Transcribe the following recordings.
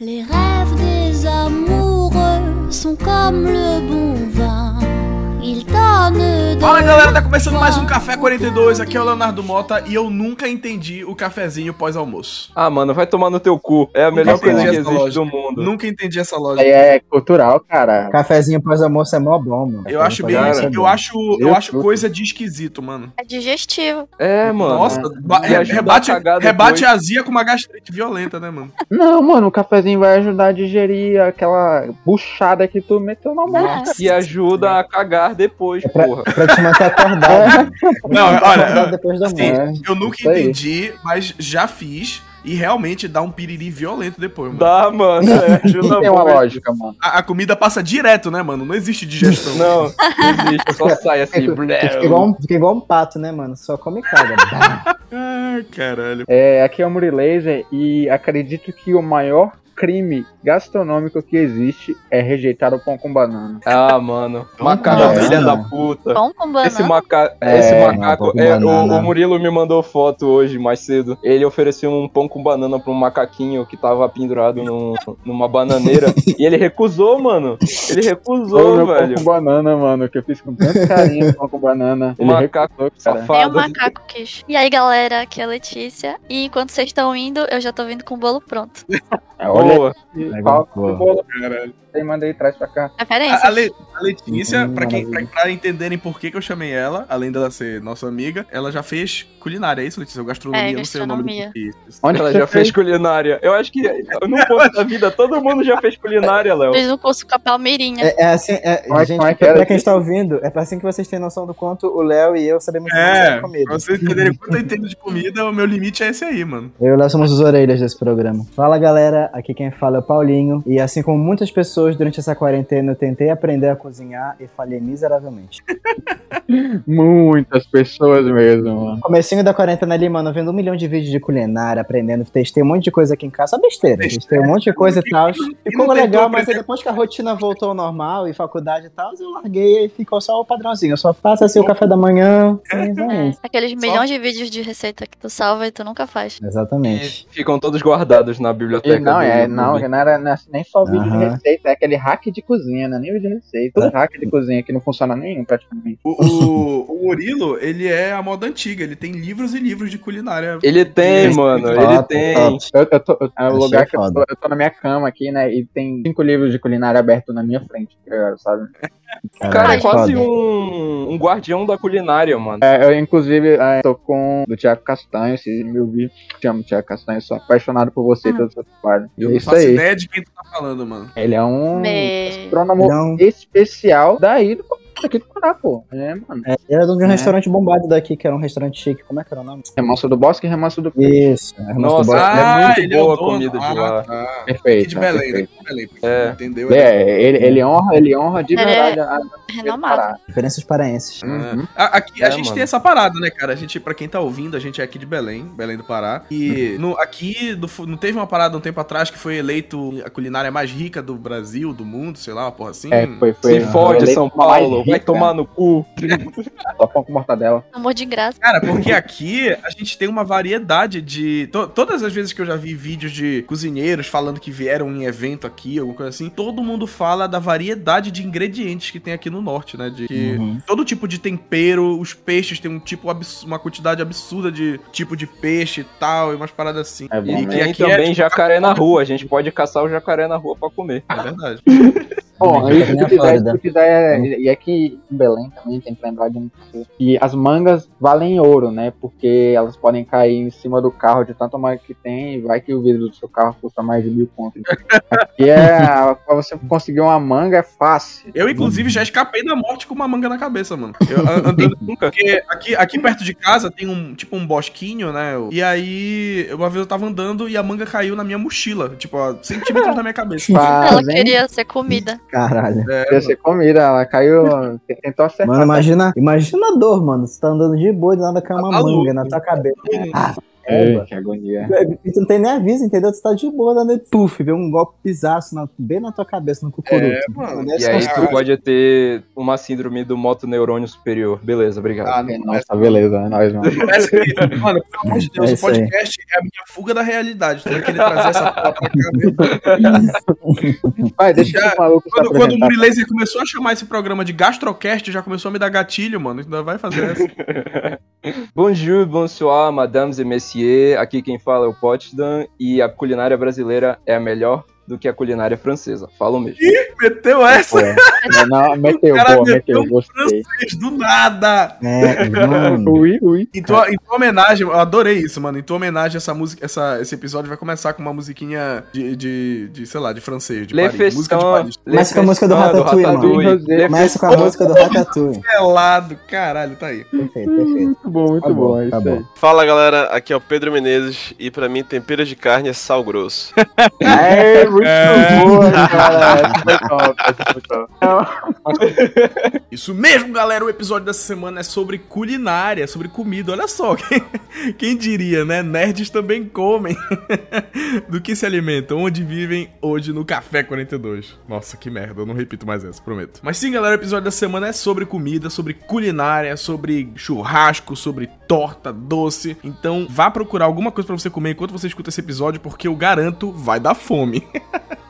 Les rêves des amoureux sont comme le bon vin. Ils donnent Fala galera, tá começando mais um Café 42. Aqui é o Leonardo Mota e eu nunca entendi o cafezinho pós-almoço. Ah, mano, vai tomar no teu cu. É a melhor coisa que existe lógica. do mundo. Nunca entendi essa lógica. Aí é cultural, cara. Cafezinho pós-almoço é mó bom, mano. Eu acho bem, Cara, eu acho, eu eu acho coisa de esquisito, mano. É digestivo. É, mano. Nossa, ajuda rebate, rebate a azia com uma gastrite violenta, né, mano? Não, mano, o cafezinho vai ajudar a digerir aquela buchada que tu meteu na mão. E ajuda a cagar depois, É pra, porra. pra manter acordado. Não, Acordado olha, depois da assim, eu nunca Isso aí. entendi, mas já fiz e realmente dá um piriri violento depois, mano. Dá, mano. É, ajuda Tem uma lógica, mano. A, a comida passa direto, né, mano? Não existe digestão. Não, não existe, só sai assim. Fica igual, um, fica igual um pato, né, mano? Só come e caga. Ai, caralho. É, aqui é o Muri Laser e acredito que o maior crime gastronômico que existe é rejeitar o pão com banana. Ah, mano. Macaco, É, filha da puta. Pão com banana. Esse, maca... É, Esse macaco. pão é, o, o Murilo me mandou foto hoje, mais cedo. Ele ofereceu um pão com banana pra um macaquinho que tava pendurado num- numa bananeira. e ele recusou, mano. Ele recusou, pão velho. com banana, mano, que eu fiz com tanto carinho o pão com banana. O Ele macaco recusou, cara. Nem o Safado. macaco quis. E aí, galera, aqui é a Letícia. E enquanto vocês estão indo, eu já tô vindo com o bolo pronto. É, Olha Boa. boa. Aí, mandei e traz pra cá. Referência. A, a Le- a Letícia, Hum, pra, quem, pra, pra entenderem por que, que eu chamei ela, além dela ser nossa amiga, ela já fez culinária, é isso, Letícia? Ou gastronomia, É, não sei o nome do gastronomia. que isso. Onde Ela já fez culinária. Eu acho que num ponto da vida todo mundo já fez culinária, Léo. Fiz um curso com a Palmeirinha. É, é assim, é, Como é- gente, é que pra, pra quem está ouvindo, é pra assim que vocês têm noção do quanto o Léo e eu sabemos muito É, pra comida. vocês entenderem quanto eu entendo de comida, o meu limite é esse aí, mano. Eu e o Léo somos os orelhas desse programa. Fala galera, aqui quem fala é o Paulinho. E assim como muitas pessoas durante essa quarentena, eu tentei aprender a cozinhar e falhei miseravelmente. Muitas pessoas mesmo, mano. Comecinho da quarentena ali, mano, vendo um milhão de vídeos de culinária, aprendendo, testei um monte de coisa aqui em casa, só besteira. Testei um monte de coisa e tal. Ficou legal, mas depois que a rotina voltou ao normal e faculdade e tal, eu larguei e ficou só o padrãozinho. Eu só faço assim o café da manhã. E vai É, aqueles milhões de vídeos de receita que tu salva e tu nunca faz. Exatamente. Ficam todos guardados na biblioteca. E não, é, não, não era, é nem só vídeo de receita, é aquele hack de cozinha, é nem vídeo de receita. Tudo hack de cozinha que não funciona nenhum praticamente. O, o, o Murilo, ele é a moda antiga, ele tem livros e livros de culinária. Ele tem, Esse mano, ele tem. top. Eu, eu tô, é o lugar que eu tô, eu tô na minha cama aqui, né? E tem cinco livros de culinária abertos na minha frente, tá sabe? O cara é Caralho, quase um, um guardião da culinária, mano. É, eu, inclusive, é, tô com do Thiago Castanho, se me ouvir, te amo, Thiago Castanho, sou apaixonado por você e Hum. pelo seu trabalho. Eu é não isso faço aí. ideia de quem tu tá falando, mano. Ele é um Me- astrônomo Não. especial daí do aqui do Pará, pô. É, mano. É, era de um É. restaurante bombado daqui, que era um restaurante chique. Como é que era o nome? Remanso do Bosque e Remanso do Isso. é, Remanso do Nossa, Bosque. é muito é boa a comida de Ah, lá. tá. Aqui Perfeito. de Belém, né? perfeito. Aqui de Belém. É. Entendeu? É, ele, ele honra, ele honra de é verdade a, a Renomado. Diferenças paraenses. Uhum. A- Aqui a É, gente mano. tem essa parada, né, cara? A gente, pra quem tá ouvindo, a gente é aqui de Belém, Belém do Pará. E no, aqui do não teve uma parada um tempo atrás que foi eleito a culinária mais rica do Brasil, do mundo, sei lá, uma porra assim. É, foi, foi. Se fode, São Paulo, vai rica. tomar no cu. Só pão com mortadela. Amor de graça. Cara, porque aqui a gente tem uma variedade de. to- todas as vezes que eu já vi vídeos de cozinheiros falando que vieram em evento aqui, alguma coisa assim, todo mundo fala da variedade de ingredientes que tem aqui no norte, né? De que Uhum. todo tipo de tempero, os peixes tem um tipo uma quantidade absurda de tipo de peixe e tal, e umas paradas assim. É bom, e E que aqui é, também tipo, jacaré na rua. A gente pode caçar o jacaré na rua pra comer. é verdade. Bom, Também e tem se a tu quiser, se Flórida. tu quiser, e aqui em Belém também tem que lembrar de coisa, que as mangas valem ouro, né? Porque elas podem cair em cima do carro de tanta manga que tem e vai que o vidro do seu carro custa mais de mil contos. Aqui é, pra você conseguir uma manga é fácil. Eu, inclusive, já escapei da morte com uma manga na cabeça, mano. Eu andando. Porque aqui, aqui perto de casa tem um tipo um bosquinho, né? E aí, uma vez eu tava andando e a manga caiu na minha mochila, tipo, a centímetros da minha cabeça. Ela queria ser comida. Caralho. É, Queria ser comida, ela caiu, tentou acertar. Mano, imagina, imagina a dor, mano. Você tá andando de boa e do nada cai uma Tá maluco. manga na tua cabeça. Ah, Ei, que agonia. E tu não tem nem aviso, entendeu? Tu tá de boa, dando puf, vê um golpe pisaço na- bem na tua cabeça, no cucuruto. É, mano. E aí uns- tu pode ter uma síndrome do motoneurônio superior. Beleza, obrigado. Ah, não, Nossa, beleza, é nóis, mano. Que, mano, pelo amor de Deus, É o podcast é a minha fuga da realidade. Tu vai querer trazer essa porra pra cá mesmo. Vai, deixa Já- maluco Quando, quando o. Murilaser começou a chamar esse programa de Gastrocast, já começou a me dar gatilho, mano. Ainda vai fazer essa. Bonjour, bonsoir, mesdames et messieurs. Aqui quem fala é o Potsdam e a culinária brasileira é a melhor do que a culinária francesa. Falo mesmo. Meteu essa, Pô, Não, meteu, Cara, boa, meteu meteu, francês, do nada. É, mano. Ui, ui. Em tua, em tua homenagem, eu adorei isso, mano. Em tua homenagem, essa música, essa, esse episódio vai começar com uma musiquinha de, de, de, sei lá, de francês, de Le Paris. Música de Paris. Começa com a música do Ratatouille, mano. Começa com a música do Ratatouille. Pelado, caralho, tá aí. Perfeito, perfeito. Muito bom, muito Tá bom, bom. é tá bom. aí. Fala galera, aqui é o Pedro Menezes e pra mim tempero de carne é sal grosso. É, muito boa, cara. Essa foi top, essa foi top. Isso mesmo, galera. O episódio dessa semana é sobre culinária, sobre comida. Olha só, quem, quem diria, né? Nerds também comem. Do que se alimentam, onde vivem hoje no Café 42. Nossa, que merda, eu não repito mais essa, prometo. Mas sim, galera, o episódio da semana é sobre comida, sobre culinária, sobre churrasco, sobre torta, doce. Então, vá procurar alguma coisa pra você comer enquanto você escuta esse episódio, porque eu garanto, vai dar fome.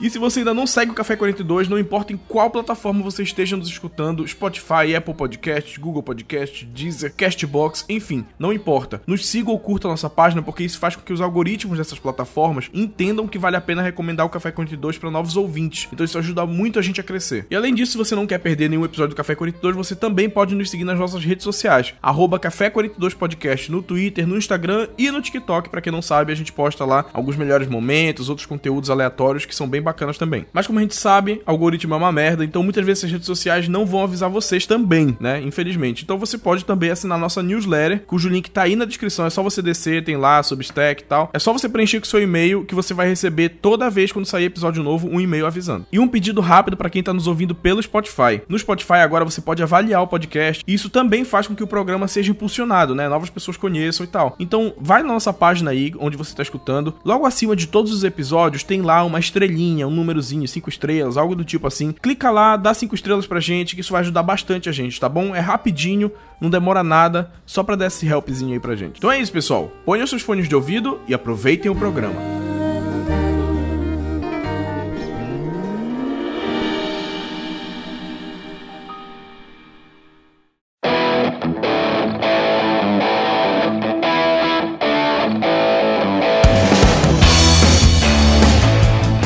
E se você ainda não segue o Café 42, não importa em qual plataforma você esteja nos escutando, Spotify, Apple Podcasts, Google Podcasts, Deezer, Castbox, enfim, não importa. Nos siga ou curta a nossa página, porque isso faz com que os algoritmos dessas plataformas entendam que vale a pena recomendar o Café 42 para novos ouvintes. Então isso ajuda muito a gente a crescer. E além disso, se você não quer perder nenhum episódio do Café 42, você também pode nos seguir nas nossas redes sociais, arroba Café 42 Podcast no Twitter, no Instagram e no TikTok. Pra quem não sabe, a gente posta lá alguns melhores momentos, outros conteúdos aleatórios que são bem bacanas também. Mas como a gente sabe, algoritmo é uma merda, então muitas vezes as redes sociais não vão avisar vocês também, né? Infelizmente. Então você pode também assinar nossa newsletter, cujo link tá aí na descrição. É só você descer, tem lá, Substack e tal. É só você preencher com seu e-mail que você vai receber toda vez quando sair episódio novo um e-mail avisando. E um pedido rápido pra quem tá nos ouvindo pelo Spotify. No Spotify agora você pode avaliar o podcast e isso também faz com que o programa seja impulsionado, né? Novas pessoas conheçam e tal. Então vai na nossa página aí, onde você tá escutando. Logo acima de todos os episódios tem lá uma estrelinha, um númerozinho, cinco estrelas, algo do tipo assim. Clica lá, dá cinco estrelas pra gente, que isso vai ajudar bastante a gente, tá bom? É rapidinho, não demora nada, só pra dar esse helpzinho aí pra gente. Então é isso, pessoal. Ponham seus fones de ouvido e aproveitem o programa.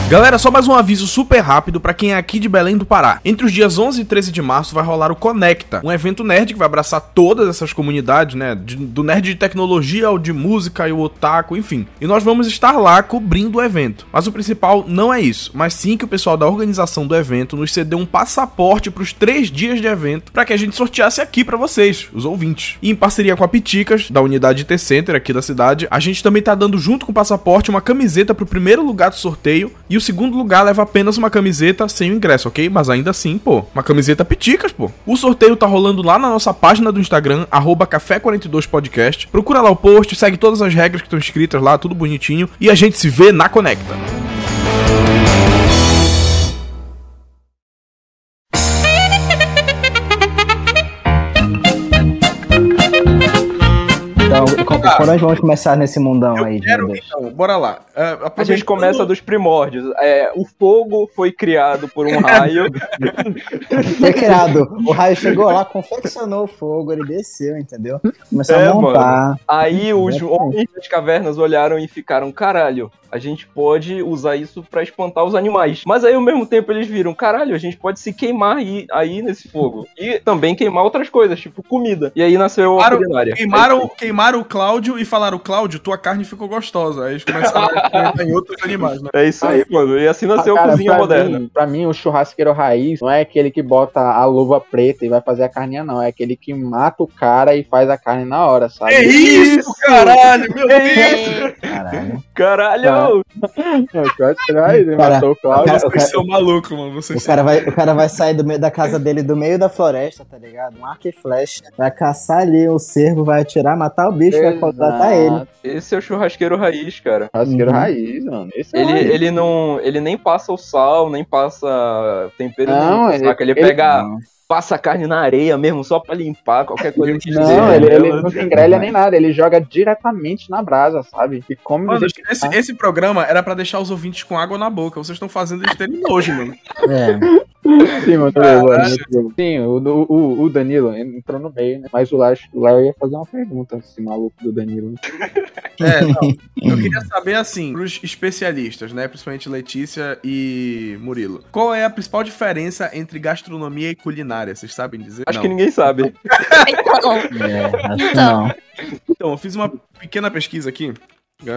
Galera, só mais um aviso super rápido pra quem é aqui de Belém do Pará. Entre os dias 11 e 13 de março vai rolar o Conecta, um evento nerd que vai abraçar todas essas comunidades, né? de- do nerd de tecnologia ao de música e o otaku, enfim. E nós vamos estar lá cobrindo o evento. Mas o principal não é isso, mas sim que o pessoal da organização do evento nos cedeu um passaporte pros três dias de evento pra que a gente sorteasse aqui pra vocês, os ouvintes. E em parceria com a Piticas, da unidade T-Center aqui da cidade, a gente também tá dando junto com o passaporte uma camiseta pro primeiro lugar do sorteio e o segundo lugar leva apenas uma camiseta sem o ingresso, ok? Mas ainda assim, pô, uma camiseta Piticas, pô. O sorteio tá rolando lá na nossa página do Instagram, arroba Café42podcast. Procura lá o post, segue todas as regras que estão escritas lá, tudo bonitinho. E a gente se vê na Conecta. Com- por onde vamos começar nesse mundão aí, Eu de quero, então, bora lá. É, A gente começa dos primórdios. É, o fogo foi criado por um raio. Foi criado. O raio chegou lá, confeccionou o fogo, ele desceu, entendeu? Começou É, a montar. Aí os homens das cavernas olharam e ficaram, caralho, a gente pode usar isso pra espantar os animais. Mas aí ao mesmo tempo eles viram, caralho, a gente pode se queimar aí, aí nesse fogo. E também queimar outras coisas, tipo comida. E aí nasceu a Queimaram- culinária. Queimaram, queimaram o Cláudio e falaram, Cláudio, tua carne ficou gostosa. Aí eles começaram a experimentar em outros animais, né? É isso aí, mano. E assim nasceu Ah, a cara, cozinha pra moderna. Mim, pra mim, o churrasqueiro raiz não é aquele que bota a luva preta e vai fazer a carninha, não. É aquele que mata o cara e faz a carne na hora, sabe? É isso, caralho, meu Deus! Caralho. Caralho! Não! Ele Cara, matou o cara- Vocês são malucos, mano. Vocês O cara, vai, o cara vai sair do meio da casa dele, do meio da floresta, tá ligado? Um arco e flecha. Vai caçar ali o cervo, vai atirar, matar o bicho, vai contratar ele. Esse é o churrasqueiro raiz, cara. Rasqueiro Uhum. raiz, mano. Esse é Ele, raiz. ele não. Ele nem passa o sal, nem passa tempero Não, nenhum, ele, saca? Ele, ele- pega. Passa a carne na areia mesmo, só pra limpar qualquer coisa que Não, ele, ele não tem grelha nem nada, ele joga diretamente na brasa, sabe? E come Mano, esse, esse programa era pra deixar os ouvintes com água na boca. Vocês estão fazendo eles terem nojo, mano. É. Sim, mano, mano. Sim, o, o, o Danilo entrou no meio, né? Mas o Larry, o Larry ia fazer uma pergunta, esse maluco do Danilo. É, não. Eu queria saber, assim, pros especialistas, né? Principalmente Letícia e Murilo. Qual é a principal diferença entre gastronomia e culinária? Vocês sabem dizer? Acho Não. que ninguém sabe. Então, É, Então. não. Então, eu fiz uma pequena pesquisa aqui.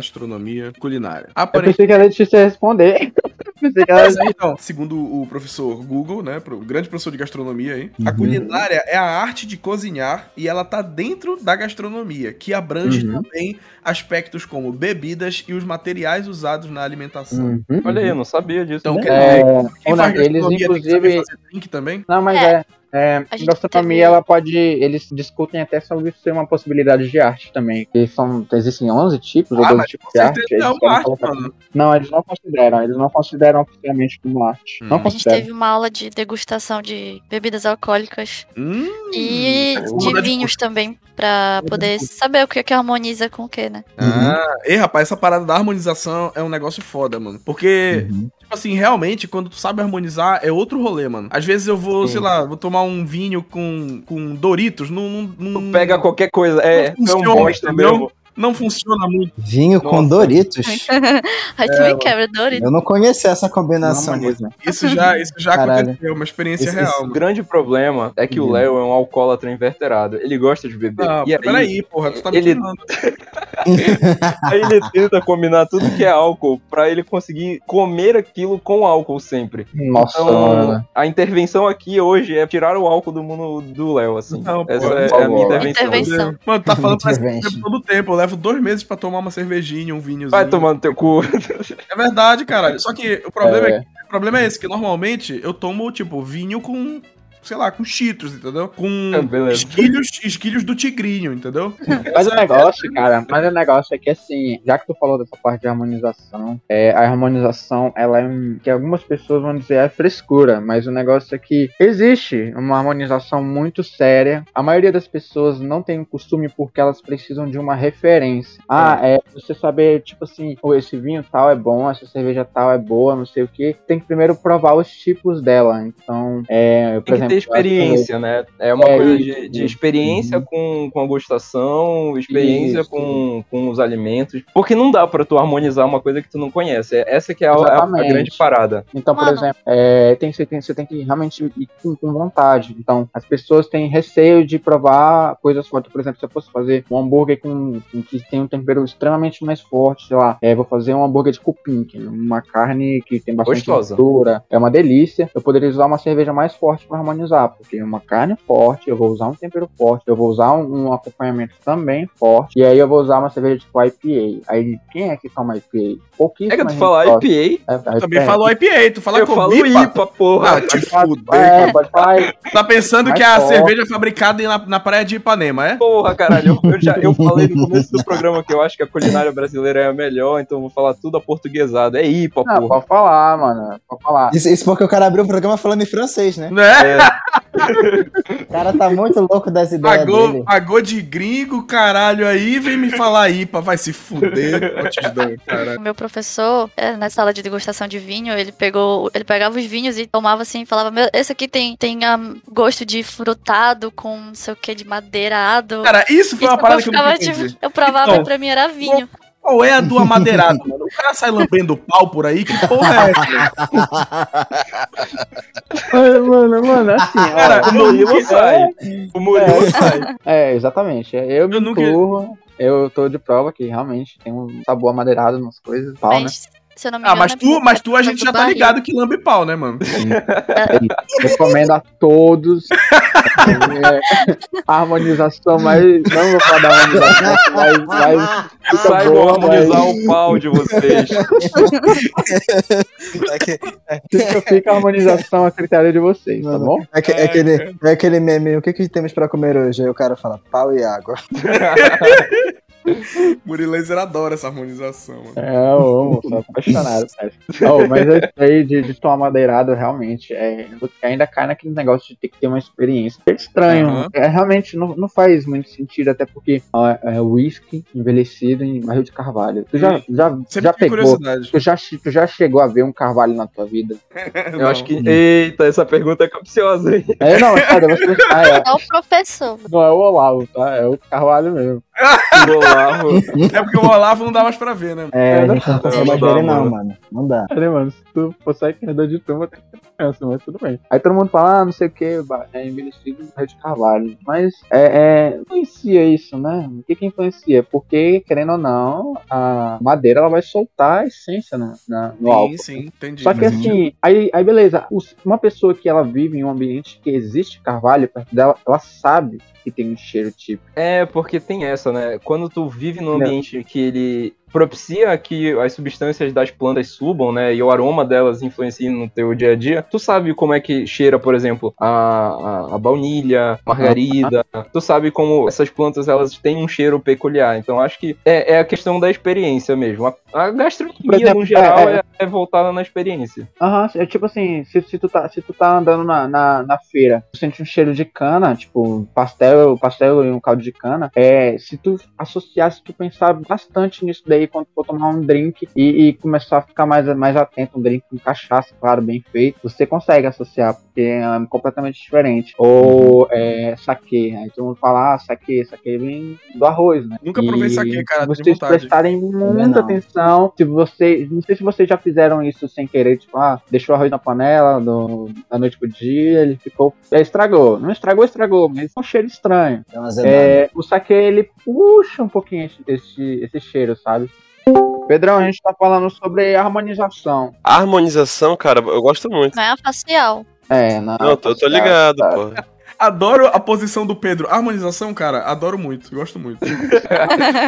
Gastronomia, culinária. Eu Aparentemente. pensei que a Letícia ia responder. Eu Então, segundo o professor Google, né, o grande professor de gastronomia aí, a Uhum. culinária é a arte de cozinhar e ela tá dentro da gastronomia, que abrange Uhum. também aspectos como bebidas e os materiais usados na alimentação. Uhum. Olha aí, eu não sabia disso. Então, né? quer É, quem faz eles gastronomia tem que saber inclusive. fazer drink também? Não, mas É. é. É A gente gastronomia, teve- ela pode. Eles discutem até sobre ser uma possibilidade de arte também. Que são, existem 11 tipos ou Ah, 12 mas tipos com de arte. eles é uma querem arte, mano. Não, eles não consideram. Eles não consideram oficialmente como arte. Hum. Não a gente teve uma aula de degustação de bebidas alcoólicas Hum, e de vinhos também, pra poder saber o que, que harmoniza com o que, né? Ah, ei, rapaz, essa parada da harmonização é um negócio foda, mano. Porque, Uhum. Tipo assim, realmente, quando tu sabe harmonizar, é outro rolê, mano. Às vezes eu vou, Sim. sei lá, vou tomar um vinho com, com Doritos, não, não, não, Pega qualquer coisa. É, Não é um funciona, bosta entendeu? mesmo. Não funciona muito. Vinho com Nossa. Doritos? Aí também quebra Doritos. Eu não conhecia essa Não combinação. harmoniza. Isso já, isso já Caralho. aconteceu, uma experiência Esse- real. O grande problema é que o. Léo é um alcoólatra inverterado. Ele gosta de beber. Não, e aí, peraí, porra, tu tá ele- me tirando. aí ele tenta combinar tudo que é álcool pra ele conseguir comer aquilo com álcool sempre. Nossa, Então, mano. a intervenção aqui hoje é tirar o álcool do mundo do Léo, assim. Não, pô, Essa por é, é a minha intervenção. Intervenção. Mano, tu tá falando pra Intervence. tempo todo o tempo. Eu levo dois meses pra tomar uma cervejinha, um vinhozinho. Vai tomar no teu cu. É verdade, caralho. Só que o problema é, É. que- o problema é esse, que normalmente eu tomo, tipo, vinho com, sei lá, com cheetos, entendeu? Com É, beleza. esquilhos, esquilhos do tigrinho, entendeu? Mas o negócio, cara, mas o negócio é que assim, já que tu falou dessa parte de harmonização, é, a harmonização, ela é um, que algumas pessoas vão dizer é frescura, mas o negócio é que existe uma harmonização muito séria. A maioria das pessoas não tem o costume porque elas precisam de uma referência. Ah, é você saber, tipo assim, "Pô, esse vinho tal é bom, essa cerveja tal é boa, não sei o que. Tem que primeiro provar os tipos dela. Então, é, por exemplo, ter experiência, né? É uma É, coisa de, de experiência com, com a gustação, experiência Isso. com, com os alimentos. Porque não dá pra tu harmonizar uma coisa que tu não conhece. É- Essa que é a, a- a grande parada. Então, por Mano. exemplo, é, tem, você, tem, você tem que realmente ir com, com vontade. Então, as pessoas têm receio de provar coisas fortes. Por exemplo, se eu fosse fazer um hambúrguer com, com- que tem um tempero extremamente mais forte, sei lá, é, vou fazer um hambúrguer de cupim, que é uma carne que tem bastante Gostosa. gordura, é uma delícia. Eu poderia usar uma cerveja mais forte para harmonizar, porque é uma carne forte, eu vou usar um tempero forte, eu vou usar um, um acompanhamento também forte, e aí eu vou usar uma cerveja tipo IPA. Aí, quem é que toma IPA? Pouquíssimo. É que tu fala IPA, Tu também falou IPA, tu fala eu com falo IPA. IPA, porra. Ah, te fuder. é, pode falar Tá pensando que a forte. cerveja é fabricada na, na praia de Ipanema, é? Porra, caralho, eu, eu já, eu falei no começo do programa que eu acho que a culinária brasileira é a melhor, então eu vou falar tudo aportuguesado. É IPA, Não, porra. pode falar, mano. Pode falar. Isso, isso porque o cara abriu o programa falando em francês, né? Né? O cara tá muito louco das ideias Pagou, dele. pagou de gringo, caralho, aí vem me falar IPA, vai se fuder, caralho. O meu professor, é, nessa aula de degustação de vinho, ele pegou, ele pegava os vinhos e tomava assim, e falava, meu, esse aqui tem, tem ah, gosto de frutado com não sei o que, de madeirado. Cara, isso foi Isso uma parada que eu não entendi. tipo, eu provava Então, pra mim era vinho. Qual é a do amadeirado, mano? O cara sai lambendo pau por aí, que porra é essa? Mano, mano, mano, assim, Cara, o Murilo sai. O Murilo sai. É, exatamente. Eu me Eu nunca- incluo. Eu tô de prova que realmente tem um sabor amadeirado nas coisas e tal, né? Mas Se eu não me Ah, engano. mas é tu, mas tu a gente já tá barril. ligado que lambe pau, né, mano? Recomendo a todos. É, a harmonização, mas não vou falar da harmonização, mas, mas fica boa, harmonizar mas o pau de vocês. É, que- fica, fica a harmonização a critério de vocês, tá bom? é que- é aquele, é aquele meme, o que, que temos pra comer hoje? Aí o cara fala, pau e água. Murilaser adora essa harmonização, mano. É, eu amo, sou apaixonado. cara. Oh, mas isso aí de, de tomar madeirado, realmente, é, ainda cai naquele negócio de ter que ter uma experiência. É estranho, Aham. é, realmente não, não faz muito sentido, até porque ó, é whisky envelhecido em barril de carvalho. Tu já, já, Sempre já tive pegou, tu já, tu já chegou a ver um carvalho na tua vida? Eu acho que. Eita, essa pergunta é capciosa, hein? É, não, é sério, você ah, é, É o professor. não é o Olavo, tá? É o carvalho mesmo. Olavo. É porque o Olavo não dá mais pra ver, né? É, a não gente não consegue mais dá, ver ele não, mano. Não dá. Sério, mano, se tu for sair de turma, tem que ter criança, mas tudo bem. Aí todo mundo fala, ah, não sei o que, é envelhecido no de carvalho. Mas é, é, influencia isso, né? O que que influencia? Porque, querendo ou não, a madeira ela vai soltar a essência na, na- no álcool. Sim, sim, entendi. Só que assim, aí, aí beleza, os- uma pessoa que ela vive em um ambiente que existe carvalho perto dela, ela sabe que tem um cheiro típico. É, porque tem essa, né? Quando tu vive num Não. ambiente que ele propicia que as substâncias das plantas subam, né? E o aroma delas influenciem no teu dia a dia. Tu sabe como é que cheira, por exemplo, a, a, a baunilha, margarida. Tu sabe como essas plantas elas têm um cheiro peculiar. Então acho que é, é a questão da experiência mesmo. A, a gastronomia, exemplo, no geral, é, é, é voltada na experiência. Aham, é tipo assim, se, se, tu, tá, se tu tá andando na, na, na feira, tu sente um cheiro de cana, tipo, pastel, pastel e um caldo de cana, é, se tu associar, se tu pensar bastante nisso daí quando for tomar um drink e, e começar a ficar mais, mais atento, um drink com cachaça, claro, bem feito, você consegue associar, porque é completamente diferente. Ou é, saque, aí todo mundo fala, ah, saque, saque vem do arroz, né? Nunca provei saque, cara, Vocês prestarem muita não. atenção. Se você. Não sei se vocês já fizeram isso sem querer, tipo, ah, deixou o arroz na panela do, da noite pro dia, ele ficou. é, estragou. Não estragou, estragou, mas é um cheiro estranho. É, o saque ele puxa um pouquinho esse, esse, esse cheiro, sabe? Pedrão, a gente tá falando sobre harmonização. A harmonização, cara, eu gosto muito. Não é a facial. É, não. Não, eu tô, eu tô ligado, tá. pô. Adoro a posição do Pedro. Harmonização, cara, adoro muito, gosto muito.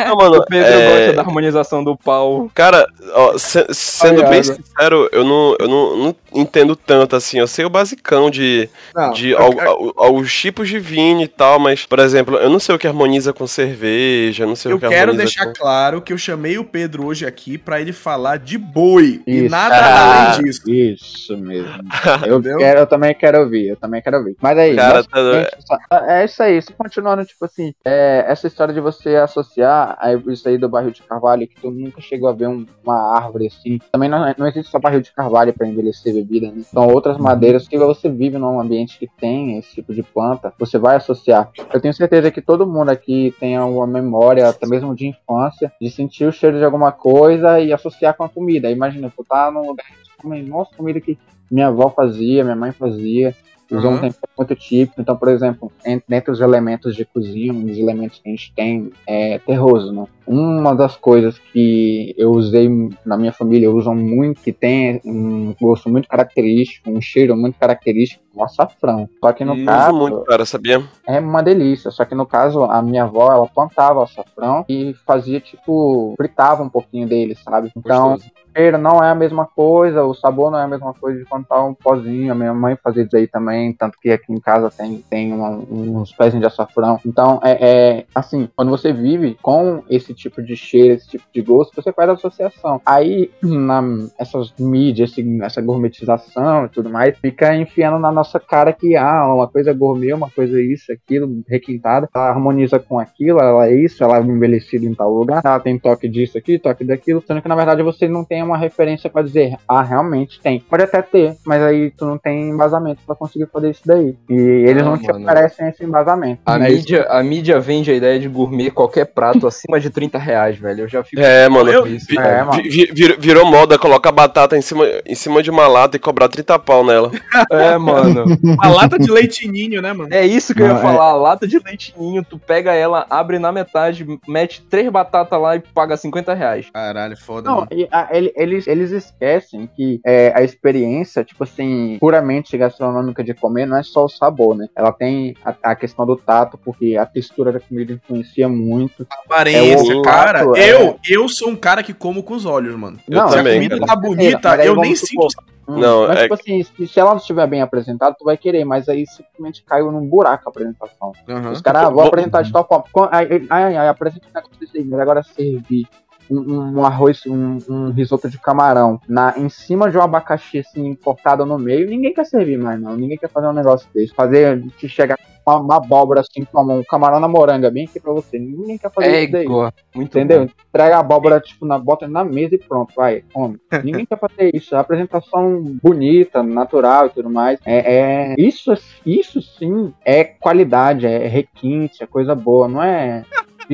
Não, mano, O Pedro é, gosta da harmonização do pau. Cara, ó, se- sendo Obrigado. bem sincero, eu não, eu não, não entendo tanto assim. Eu sei o basicão de, Não, de eu- al- al- alguns tipos de vinho e tal, mas, por exemplo, eu não sei o que harmoniza com cerveja, eu não sei Eu o que quero harmoniza deixar com... claro que eu chamei o Pedro hoje aqui pra ele falar de boi e Isso. nada Ah, além disso. Isso mesmo. Eu, quero, eu também quero ouvir, eu também quero ouvir. Mas aí, Cara, tá- basicamente, só- é isso aí, só continuando, tipo assim, é, essa história de você associar a isso aí do barril de carvalho, que tu nunca chegou a ver um- uma árvore assim. Também não, não existe só barril de carvalho para envelhecer bebida, né? São outras madeiras que você vive num ambiente que tem esse tipo de planta, você vai associar. Eu tenho certeza que todo mundo aqui tem alguma memória, até mesmo de infância, de sentir o cheiro de alguma coisa e associar com a comida. Imagina, tu tá num lugar que come, nossa, comida que minha avó fazia, minha mãe fazia. Usou um Uhum. tempero muito típico. Então, por exemplo, en- dentre os elementos de cozinha, um dos elementos que a gente tem é terroso, né? Uma das coisas que eu usei na minha família, usam muito, que tem um gosto muito característico, um cheiro muito característico, é o açafrão. Só que no Uso caso, muito, cara, sabia? é uma delícia. Só que no caso, a minha avó, ela plantava açafrão e fazia tipo, fritava um pouquinho dele, sabe? Então, Gostoso. Cheiro não é a mesma coisa, o sabor não é a mesma coisa de quando tá um pozinho. A minha mãe fazia isso aí também, tanto que aqui em casa tem, tem uma- uns pezinhos de açafrão. Então, é, é assim, quando você vive com esse tipo de cheiro, esse tipo de gosto, você faz associação. Aí, na, essas mídias, essa gourmetização e tudo mais, fica enfiando na nossa cara que, ah, uma coisa gourmet, uma coisa isso, aquilo, requintada, ela harmoniza com aquilo, ela é isso, ela é envelhecida em tal lugar, ela tem toque disso aqui, toque daquilo, sendo que na verdade você não tem uma referência pra dizer, ah, realmente tem. Pode até ter, mas aí tu não tem embasamento pra conseguir fazer isso daí. E eles Ah, não te mano. oferecem esse embasamento. A né? mídia, a mídia vende a ideia de gourmet qualquer prato acima de 30 reais, velho. Eu já fico. É, mano. com isso, vi-. É, mano. vi- vi- vir- virou moda colocar batata em cima, em cima de uma lata e cobrar 30 pau nela. É, mano. A lata de leitinho, né, mano? É isso que eu Não, ia é- falar. A lata de leitinho, tu pega ela, abre na metade, mete três batatas lá e paga 50 reais. Caralho, foda, Não, mano. e, a- ele- que eles, eles esquecem que é, a experiência, tipo assim, puramente gastronômica de comer não é só o sabor, né? Ela tem a, a questão do tato, porque a textura da comida influencia muito. Aparência, É o cara. olfato, é. Eu, eu sou um cara que como com os olhos, mano. Eu Se a também, comida cara. tá bonita, eu nem supor, sinto. Hum, Não, mas, é- tipo assim, se, se ela não estiver bem apresentada, tu vai querer, mas aí simplesmente caiu num buraco a apresentação. Aham. Os caras, ah, vou apresentar de tal forma. Aí, aí, aí apresenta o negócio agora servir um, um arroz, um, um risoto de camarão na, em cima de um abacaxi assim, cortado no meio, ninguém quer servir mais, não. Ninguém quer fazer um negócio desse. Fazer, te chegar uma, uma abóbora assim, como um camarão na moranga, bem aqui pra você. Ninguém quer fazer É isso daí. igual. Muito Entendeu? bom. Entrega a abóbora, tipo, na, bota na mesa e pronto, vai, come. Ninguém quer fazer isso. A apresentação bonita, natural e tudo mais. É, é- isso, isso sim é qualidade, é requinte, é coisa boa, não é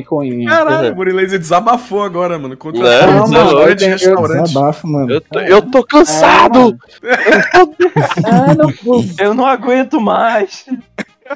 picuinha. Caralho, o Murilese desabafou agora, mano. Contra Né? os Não, mano, eu- eu-. Desabafo, mano. Eu tô, eu tô cansado! Ah, não. Eu não aguento mais.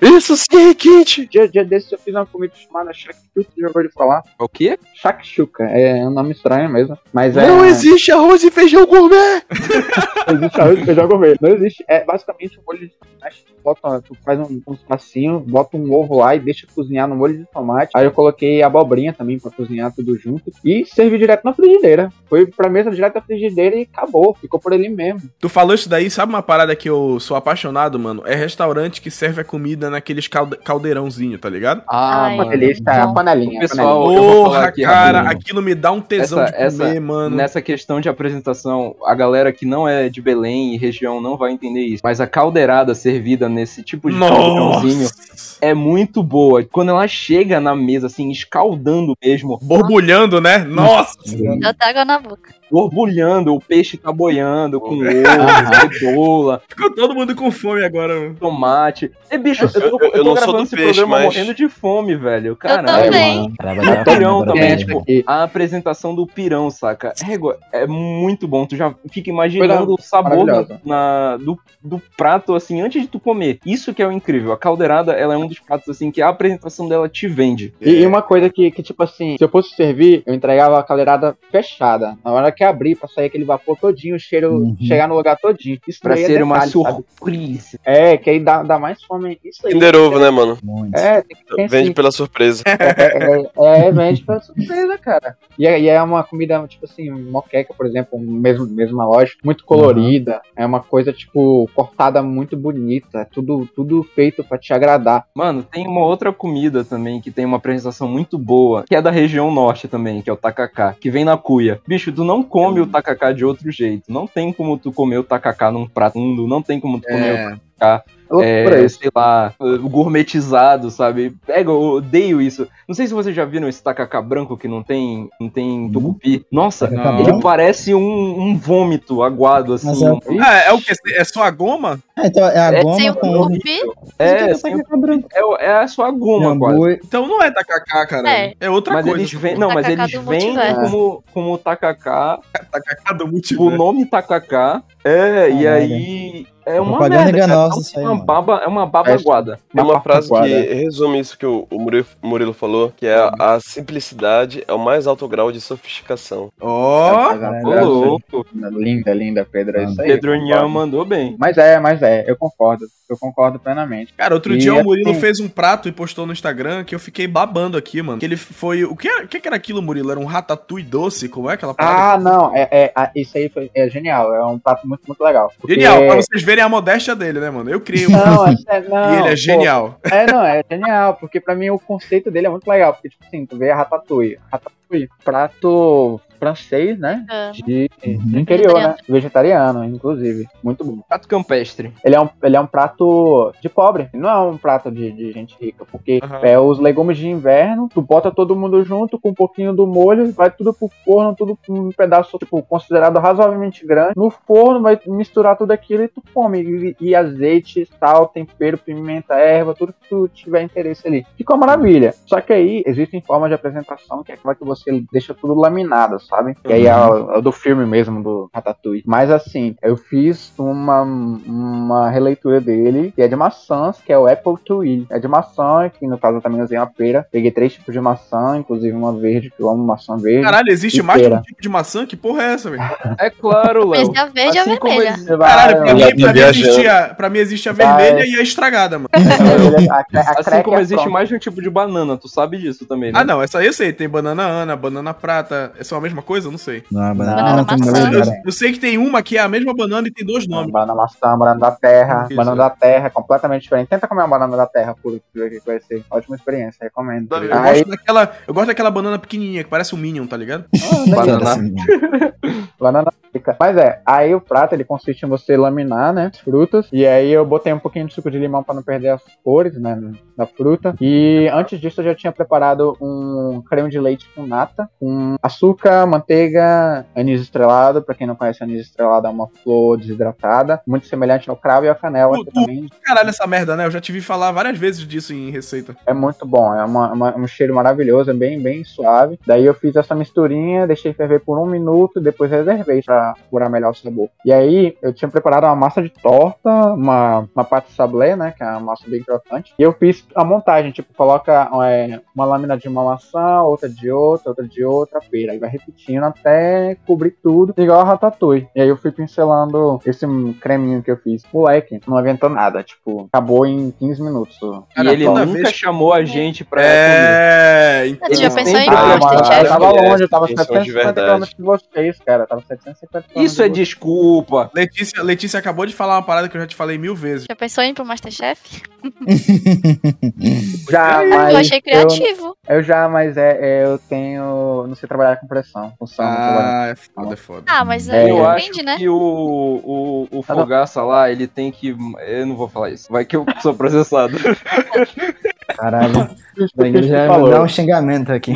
Isso sim é requinte! Dia, dia desses eu fiz uma comida chamada shakshuka, já ouviu de falar? O quê? Shakshuka, é um nome estranho mesmo, mas é... Não existe arroz e feijão gourmet! Não existe arroz e feijão gourmet. Não existe. É basicamente um molho de tomate. Tu Bota, tu faz um, um espacinho, bota um ovo lá e deixa cozinhar no molho de tomate. Aí eu coloquei abobrinha também pra cozinhar tudo junto. E servi direto na frigideira. Foi pra mesa direto da frigideira e acabou. Ficou por ali mesmo. Tu falou isso daí, sabe uma parada que eu sou apaixonado, mano? É restaurante que serve a comida naqueles calde- caldeirãozinho, tá ligado? Ah, Ai, Uma mano. delícia. É a panelinha. Pessoal, panelinha. eu vou falar Porra, aqui cara, rapidinho. aquilo me dá um tesão Essa- de comer, essa- mano. Nessa questão de apresentação, a galera que não é de Belém e região não vai entender isso. Mas a caldeirada servida nesse tipo de caldeirãozinho Nossa! é muito boa. Quando ela chega na mesa, assim, escaldando mesmo, Borbulhando, né? Nossa! Eu até água na boca. Borbulhando, o peixe tá boiando com ovo, cebola, Ficou todo mundo com fome agora, mano. tomate. E, bicho, eu, tô, Eu- eu- eu tô eu não sou gravando do esse peixe, programa mas- morrendo de fome, velho. Eu Caralho. também. Trabalhar pirão agora também, pra- tipo, a apresentação do pirão, saca? Régua, é muito bom. Tu já fica imaginando o sabor maravilhosa. na, do, do prato, assim, antes de tu comer. Isso que é o incrível. A caldeirada, ela é um dos pratos, assim, que a apresentação dela te vende. E, e uma coisa que, que, tipo assim, se eu fosse servir, eu entregava a caldeirada fechada. Na hora que abrir, pra sair aquele vapor todinho, o cheiro Uhum. chegar no lugar todinho. Isso Pra é ser uma detalhe, sabe? surpresa. É, que aí dá, dá mais fome. Isso aí. Kinder Ovo, né, mano? Muito. É, tem que ter Vende sim. pela surpresa. É, é, é, vende pra surpresa, cara. E, é- e é uma comida, tipo assim, moqueca, por exemplo, mesmo, mesma lógica, muito colorida. É uma coisa, tipo, cortada muito bonita. É tudo, tudo feito pra te agradar. Mano, tem uma outra comida também que tem uma apresentação muito boa, que é da região norte também, que é o tacacá, que vem na cuia. Bicho, tu não come o tacacá de outro jeito. Não tem como tu comer o tacacá num prato não tem como tu comer o É. tacacá É loucura é, isso. sei lá, gourmetizado, sabe? Pega, eu odeio isso. Não sei se vocês já viram esse tacacá branco que não tem, não tem tucupi. Nossa, Tacacá ele parece um, um vômito aguado, assim. É- Ah, é o que? É só a goma? Ah, então é a É, goma com É, sem- é, é só a goma, quase. Então não é tacacá, cara. É. É, outra Mas coisa. eles vêm, não, mas eles vêm multiverso. como, como tacacá, Tacacá do tipo, o multiverso. nome tacacá. É, e Caralho. aí é uma Propaganda merda, enganosa É isso aí, uma baba, é uma baba aguada. Tem uma frase que resume isso que o o Murilo, Murilo falou, que é a, a simplicidade é o mais alto grau de sofisticação. Ó! Verdade, louco. Linda, linda, Pedro. É isso aí. Pedro concordo. mandou bem. Mas é, mas é, eu concordo. Eu concordo plenamente. Cara, outro E dia o Murilo assim- fez um prato e postou no Instagram que eu fiquei babando aqui, mano. Que ele foi. O que, era- o que era aquilo, Murilo? Era um ratatouille doce? Como é aquela parada? Ah, não, é, é, ah, isso aí foi, é genial. É um prato muito, muito legal. Porque- Genial, pra vocês verem a modéstia dele, né, mano? Eu criei um. Não, é, não, e ele é pô, genial. É, não, é genial, porque pra mim o conceito dele é muito legal. Porque, tipo assim, tu vê a ratatouille. Ratatouille, prato francês, né? Ah. De, Uhum. de interior, né? Vegetariano, inclusive. Muito bom. Prato campestre. Ele é um, ele é um prato de pobre, não é um prato de, de gente rica, porque Aham. é os legumes de inverno, tu bota todo mundo junto com um pouquinho do molho, vai tudo pro forno, tudo um pedaço, tipo, considerado razoavelmente grande. No forno vai misturar tudo aquilo e tu come. E, e azeite, sal, tempero, pimenta, erva, tudo que tu tiver interesse ali. Fica uma maravilha. Só que aí existem formas de apresentação que é aquela que você você deixa tudo laminado, sabe? E aí é o, é o do filme mesmo, do Ratatouille. Mas assim, eu fiz uma, uma releitura dele, que é de maçãs, que é o Apple Twig. É de maçã, que no caso eu também usei uma pera. Peguei três tipos de maçã, inclusive uma verde, que eu amo maçã verde. Caralho, existe mais de um tipo de maçã? Que porra é essa, velho? É claro, Léo. É a verde a Assim como vermelha. vai- Caralho, pra mim, pra mim, existe a, pra mim existe a Vai. vermelha e a estragada, mano. a, a, a Assim como é existe mais de um tipo de banana, tu sabe disso também, né? Ah, não, essa aí eu sei. Tem banana Ana, banana prata. É só a mesma coisa? Eu não sei. Não, é banana, Banana não, banana, Eu, eu sei que tem uma que é a mesma banana e tem dois nomes. Banana maçã, banana da terra. Isso. Banana da terra é completamente diferente. Tenta comer uma banana da terra pura, o que vai ser. Ótima experiência, recomendo. Eu Aí, gosto, daquela, eu gosto daquela banana pequenininha, que parece um Minion, tá ligado? Banana. Assim, banana fica. Mas é, aí o prato ele consiste em você laminar, né, as frutas. E aí eu botei um pouquinho de suco de limão pra não perder as cores, né, da fruta. E antes disso eu já tinha preparado um creme de leite com nata, com açúcar, manteiga, anis estrelado. Pra quem não conhece, anis estrelado é uma flor desidratada, muito semelhante ao cravo e à canela, que uh. também Caralho, essa merda, né? Eu já te vi falar várias vezes disso em receita. É muito bom, é uma- uma- um cheiro maravilhoso, é bem, bem suave. Daí eu fiz essa misturinha, deixei ferver por um minuto, depois reservei pra curar melhor o sabor. E aí eu tinha preparado uma massa de torta, uma, uma pâte sablé, né, que é uma massa bem crocante. E eu fiz a montagem, tipo, coloca é, uma lâmina de uma maçã, outra de outra, outra de outra, pera. E vai repetindo até cobrir tudo, igual a ratatouille. E aí eu fui pincelando esse creminho que eu fiz. Moleque, não aventou nada, tipo, acabou em 15 minutos. E Cara, ele toda nunca vez- chamou a gente pra. É. Tu já Ele pensou em Ah, eu tava longe, eu tava Atenção de 750 verdade. km de vocês, cara. Eu tava 750 km Isso é desculpa. Letícia, Letícia acabou de falar uma parada que eu já te falei mil vezes. Já pensou em ir pro Masterchef? Já, eu mas. achei criativo. Eu, eu já, mas é, é, eu tenho. Não sei trabalhar com pressão. Com trabalhar. Ah, é foda, é foda. Ah, mas É, aí eu acho depende, né? que o, o, o não. Fogaça lá, ele tem que. Eu não vou falar isso. Vai que eu sou processado. Caralho. Já dá um xingamento aqui.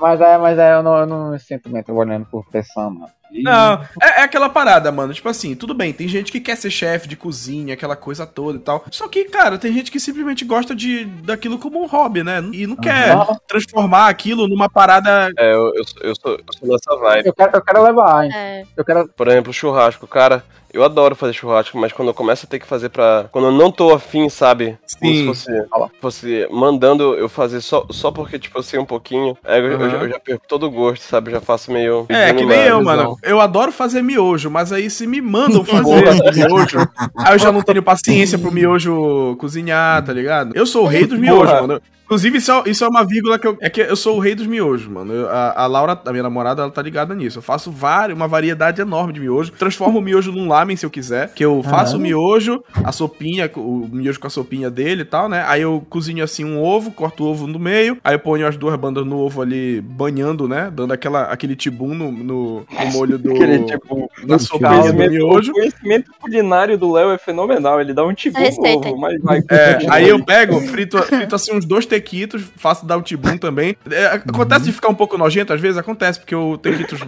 Mas é, mas é, eu não, eu não me sinto bem trabalhando por pressão, mano. Não, é, é aquela parada, mano. Tipo assim, tudo bem, tem gente que quer ser chefe de cozinha, aquela coisa toda e tal. Só que, cara, tem gente que simplesmente gosta de daquilo como um hobby, né? E não quer transformar aquilo numa parada. É, eu, eu, sou- eu, sou, eu sou nessa vibe. Eu quero, eu quero levar, hein? É, Eu quero. Por exemplo, churrasco, cara. Eu adoro fazer churrasco, mas quando eu começo a ter que fazer pra. Quando eu não tô afim, sabe? Como se Sim. fosse, fosse mandando eu fazer só, só porque, tipo, eu sei um pouquinho. Aí eu, eu já, eu já perco todo o gosto, sabe? Eu já faço meio. É, que nem eu, mano. Eu adoro fazer miojo, mas aí se me mandam fazer miojo, aí eu já não tenho paciência pro miojo cozinhar, tá ligado? Eu sou o rei dos miojos, mano. Inclusive, isso é, isso é uma vírgula que eu. É que eu sou o rei dos miojos, mano. Eu- a, a Laura, a minha namorada, ela tá ligada nisso. Eu faço várias, uma variedade enorme de miojo. Transformo o miojo num lamen se eu quiser. Que eu faço o miojo, a sopinha, o miojo com a sopinha dele e tal, né? Aí eu cozinho assim um ovo, corto o ovo no meio. Aí eu ponho as duas bandas no ovo ali, banhando, né? Dando aquela, aquele tibum no, no, no molho do. Aquele tipo. na sopinha do miojo. o conhecimento culinário do Léo é fenomenal. Ele dá um Essa receita novo, mas vai. É, aí eu pego, frito, frito assim uns dois tequitos, faço dar o tibum também. É, acontece de ficar um pouco nojento, às vezes acontece, porque o tequitos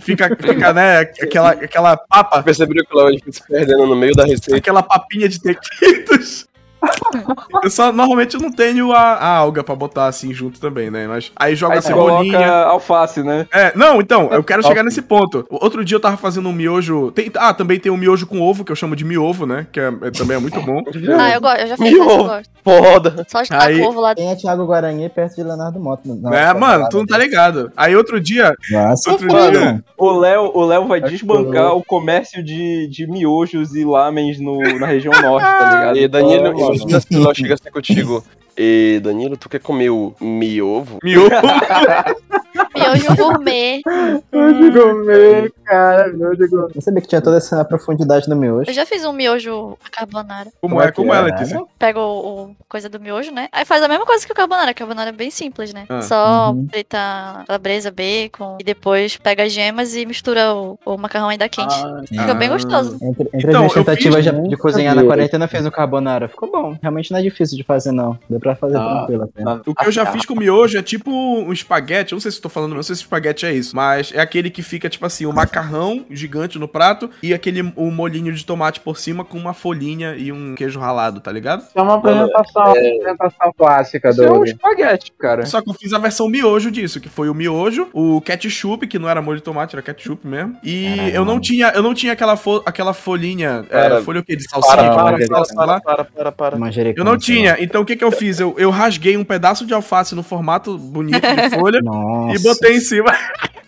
fica, fica né, aquela, aquela papa, Perceberam que o fica se perdendo no meio da receita. aquela papinha de tequitos. Eu só, normalmente eu não tenho a, a alga pra botar assim junto também, né? Mas aí joga Aí a cebolinha. coloca alface, né? É, não, então, eu quero chegar nesse ponto. Outro dia eu tava fazendo um miojo. tem- ah, também tem um miojo com ovo, que eu chamo de miovo, né? Que é- é- também é muito bom. Ah, eu gosto, eu já fiz, essa, eu gosto. Foda. Só de Aí- ovo lá Quem é Thiago Guarani perto de Leonardo Mota? Não, é, mano, tu não tá ligado. Aí outro dia, Nossa, outro mano. dia. O Léo, o Léo vai Acho desbancar o comércio de, de miojos e lamens no, na região norte, tá ligado? E Danilo, O Léo chega assim contigo. E Danilo, tu quer comer o miovo? Miojo. Miojo gourmet. Eu digo comer, cara. Eu digo. Eu sabia que tinha toda essa profundidade no miojo. Eu já fiz um miojo carbonara. Como é, como é, É, Letícia? Pega o, o coisa do miojo, né? Aí faz a mesma coisa que o carbonara. A carbonara é bem simples, né? Ah. Só Uhum. frita calabresa, bacon. E depois pega as gemas e mistura o, o macarrão ainda quente. Fica bem Ah. gostoso. Entre, entre Então, as minhas tentativas de, de cozinhar vi. na quarentena, fiz o carbonara. Ficou bom. Realmente não é difícil de fazer, não. Deu pra fazer Ah. tranquilo até. O que eu já fiz com miojo é tipo um espaguete. Eu não sei se eu tô falando falando, não sei se espaguete é isso, mas é aquele que fica, tipo assim, o macarrão gigante no prato e aquele o molhinho de tomate por cima com uma folhinha e um queijo ralado, tá ligado? É uma apresentação, uma apresentação clássica Isso é um do. espaguete, cara. Só que eu fiz a versão miojo disso, que foi o miojo, o ketchup, que não era molho de tomate, era ketchup mesmo. E Caralho, eu não tinha, eu não tinha aquela, fo- aquela folhinha, é, folha o quê? De salsinha? Para, para, para, salsa para, para, para, Eu não tinha, então o que que eu fiz? Eu, eu rasguei um pedaço de alface no formato bonito de folha Nossa. e botei em cima.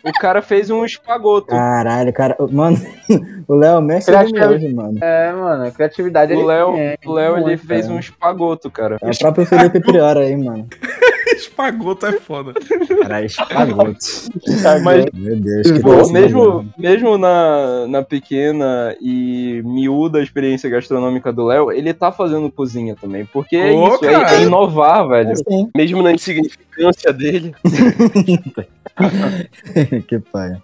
O cara fez um espagoto. Caralho, cara. Mano, o Léo é o mestre do Criativo. miojo, mano. É, mano, a criatividade O ele Léo, tem, o Léo ele fez cara. um espagoto, cara. É o próprio Felipe Priora aí, mano. Espagoto é foda. Caralho, espagoto. Mas Meu Deus, que Pô, doce, mesmo, mesmo na, na pequena e miúda experiência gastronômica do Léo, ele tá fazendo cozinha também. Porque é isso, é, cara. é inovar, velho. Sim. Mesmo na insignificância dele. que pai.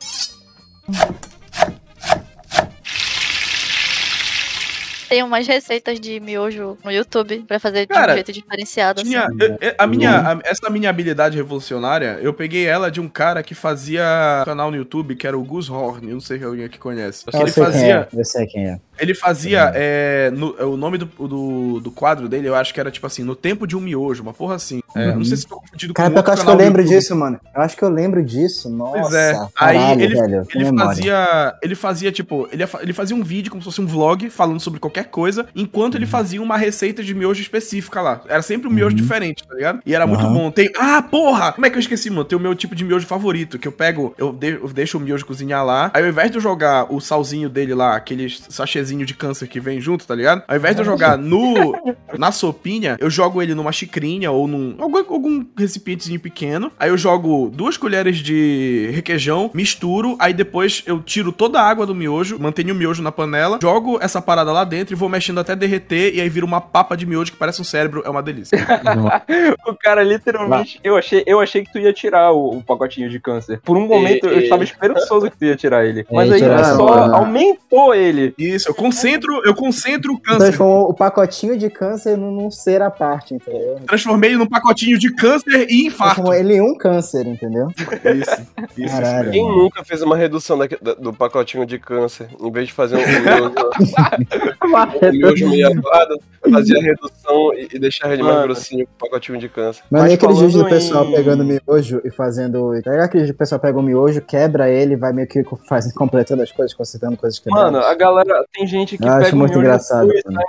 Tem umas receitas de miojo no YouTube pra fazer de Cara, um jeito diferenciado. assim. Tinha, eu- a minha, a- essa minha habilidade revolucionária, eu peguei ela de um cara que fazia canal no YouTube, que era o Gus Horn, eu não sei se alguém aqui conhece. Eu ele sei fazia, quem é. Eu sei quem é. Ele fazia, é, no- o nome do, do, do quadro dele, eu acho que era tipo assim, no tempo de um miojo, uma porra assim. É, Não sei se tô confundido Cara, com que eu acho que eu lembro disso, mano. Eu acho que eu lembro disso. Nossa. Pois é. Aí Caralho, ele- velho. Ele fazia, ele fazia tipo, ele, ele fazia um vídeo como se fosse um vlog falando sobre qualquer coisa, enquanto Uhum. ele fazia uma receita de miojo específica lá. Era sempre um miojo diferente, tá ligado? E era muito Aham. bom. Tem, ah, porra! Como é que eu esqueci, mano? Tem o meu tipo de miojo favorito, que eu pego, eu, de- eu deixo o miojo cozinhar lá, aí ao invés de eu jogar o salzinho dele lá, aquele sachêzinho de câncer que vem junto, tá ligado? Ao invés de eu jogar no na sopinha, eu jogo ele numa xicrinha ou num algum, algum recipientezinho pequeno. Aí eu jogo duas colheres de requeijão, misturo, aí depois eu tiro toda a água do miojo, mantenho o miojo na panela, jogo essa parada lá dentro e vou mexendo até derreter e aí vira uma papa de miojo que parece um cérebro, é uma delícia. O cara literalmente. Eu achei, eu achei que tu ia tirar o, o pacotinho de câncer. Por um momento eu e- estava esperançoso que tu ia tirar ele. Mas Ia aí tu só aumentou ele. Isso, eu concentro, eu concentro o câncer. Transformou o pacotinho de câncer num, num ser à parte, entendeu? Transformei ele num pacotinho de câncer e infarto. Transformou ele em um câncer, entendeu? Isso, isso, Caralho. Quem nunca fez uma redução da- da- do pacotinho de câncer? Em vez de fazer um miojo, um meio aguado, fazia a redução e, e deixar ele mais Mano. grossinho com o pacotinho de câncer. Mas Mas nem aquele vídeo do pessoal em- pegando miojo e fazendo. Pega aquele vídeo do pessoal pega o miojo, quebra ele, vai meio que faz, completando as coisas, consertando coisas quebradas. Mano, a galera. Tem gente que acho pega o miojo engraçado, cru e sai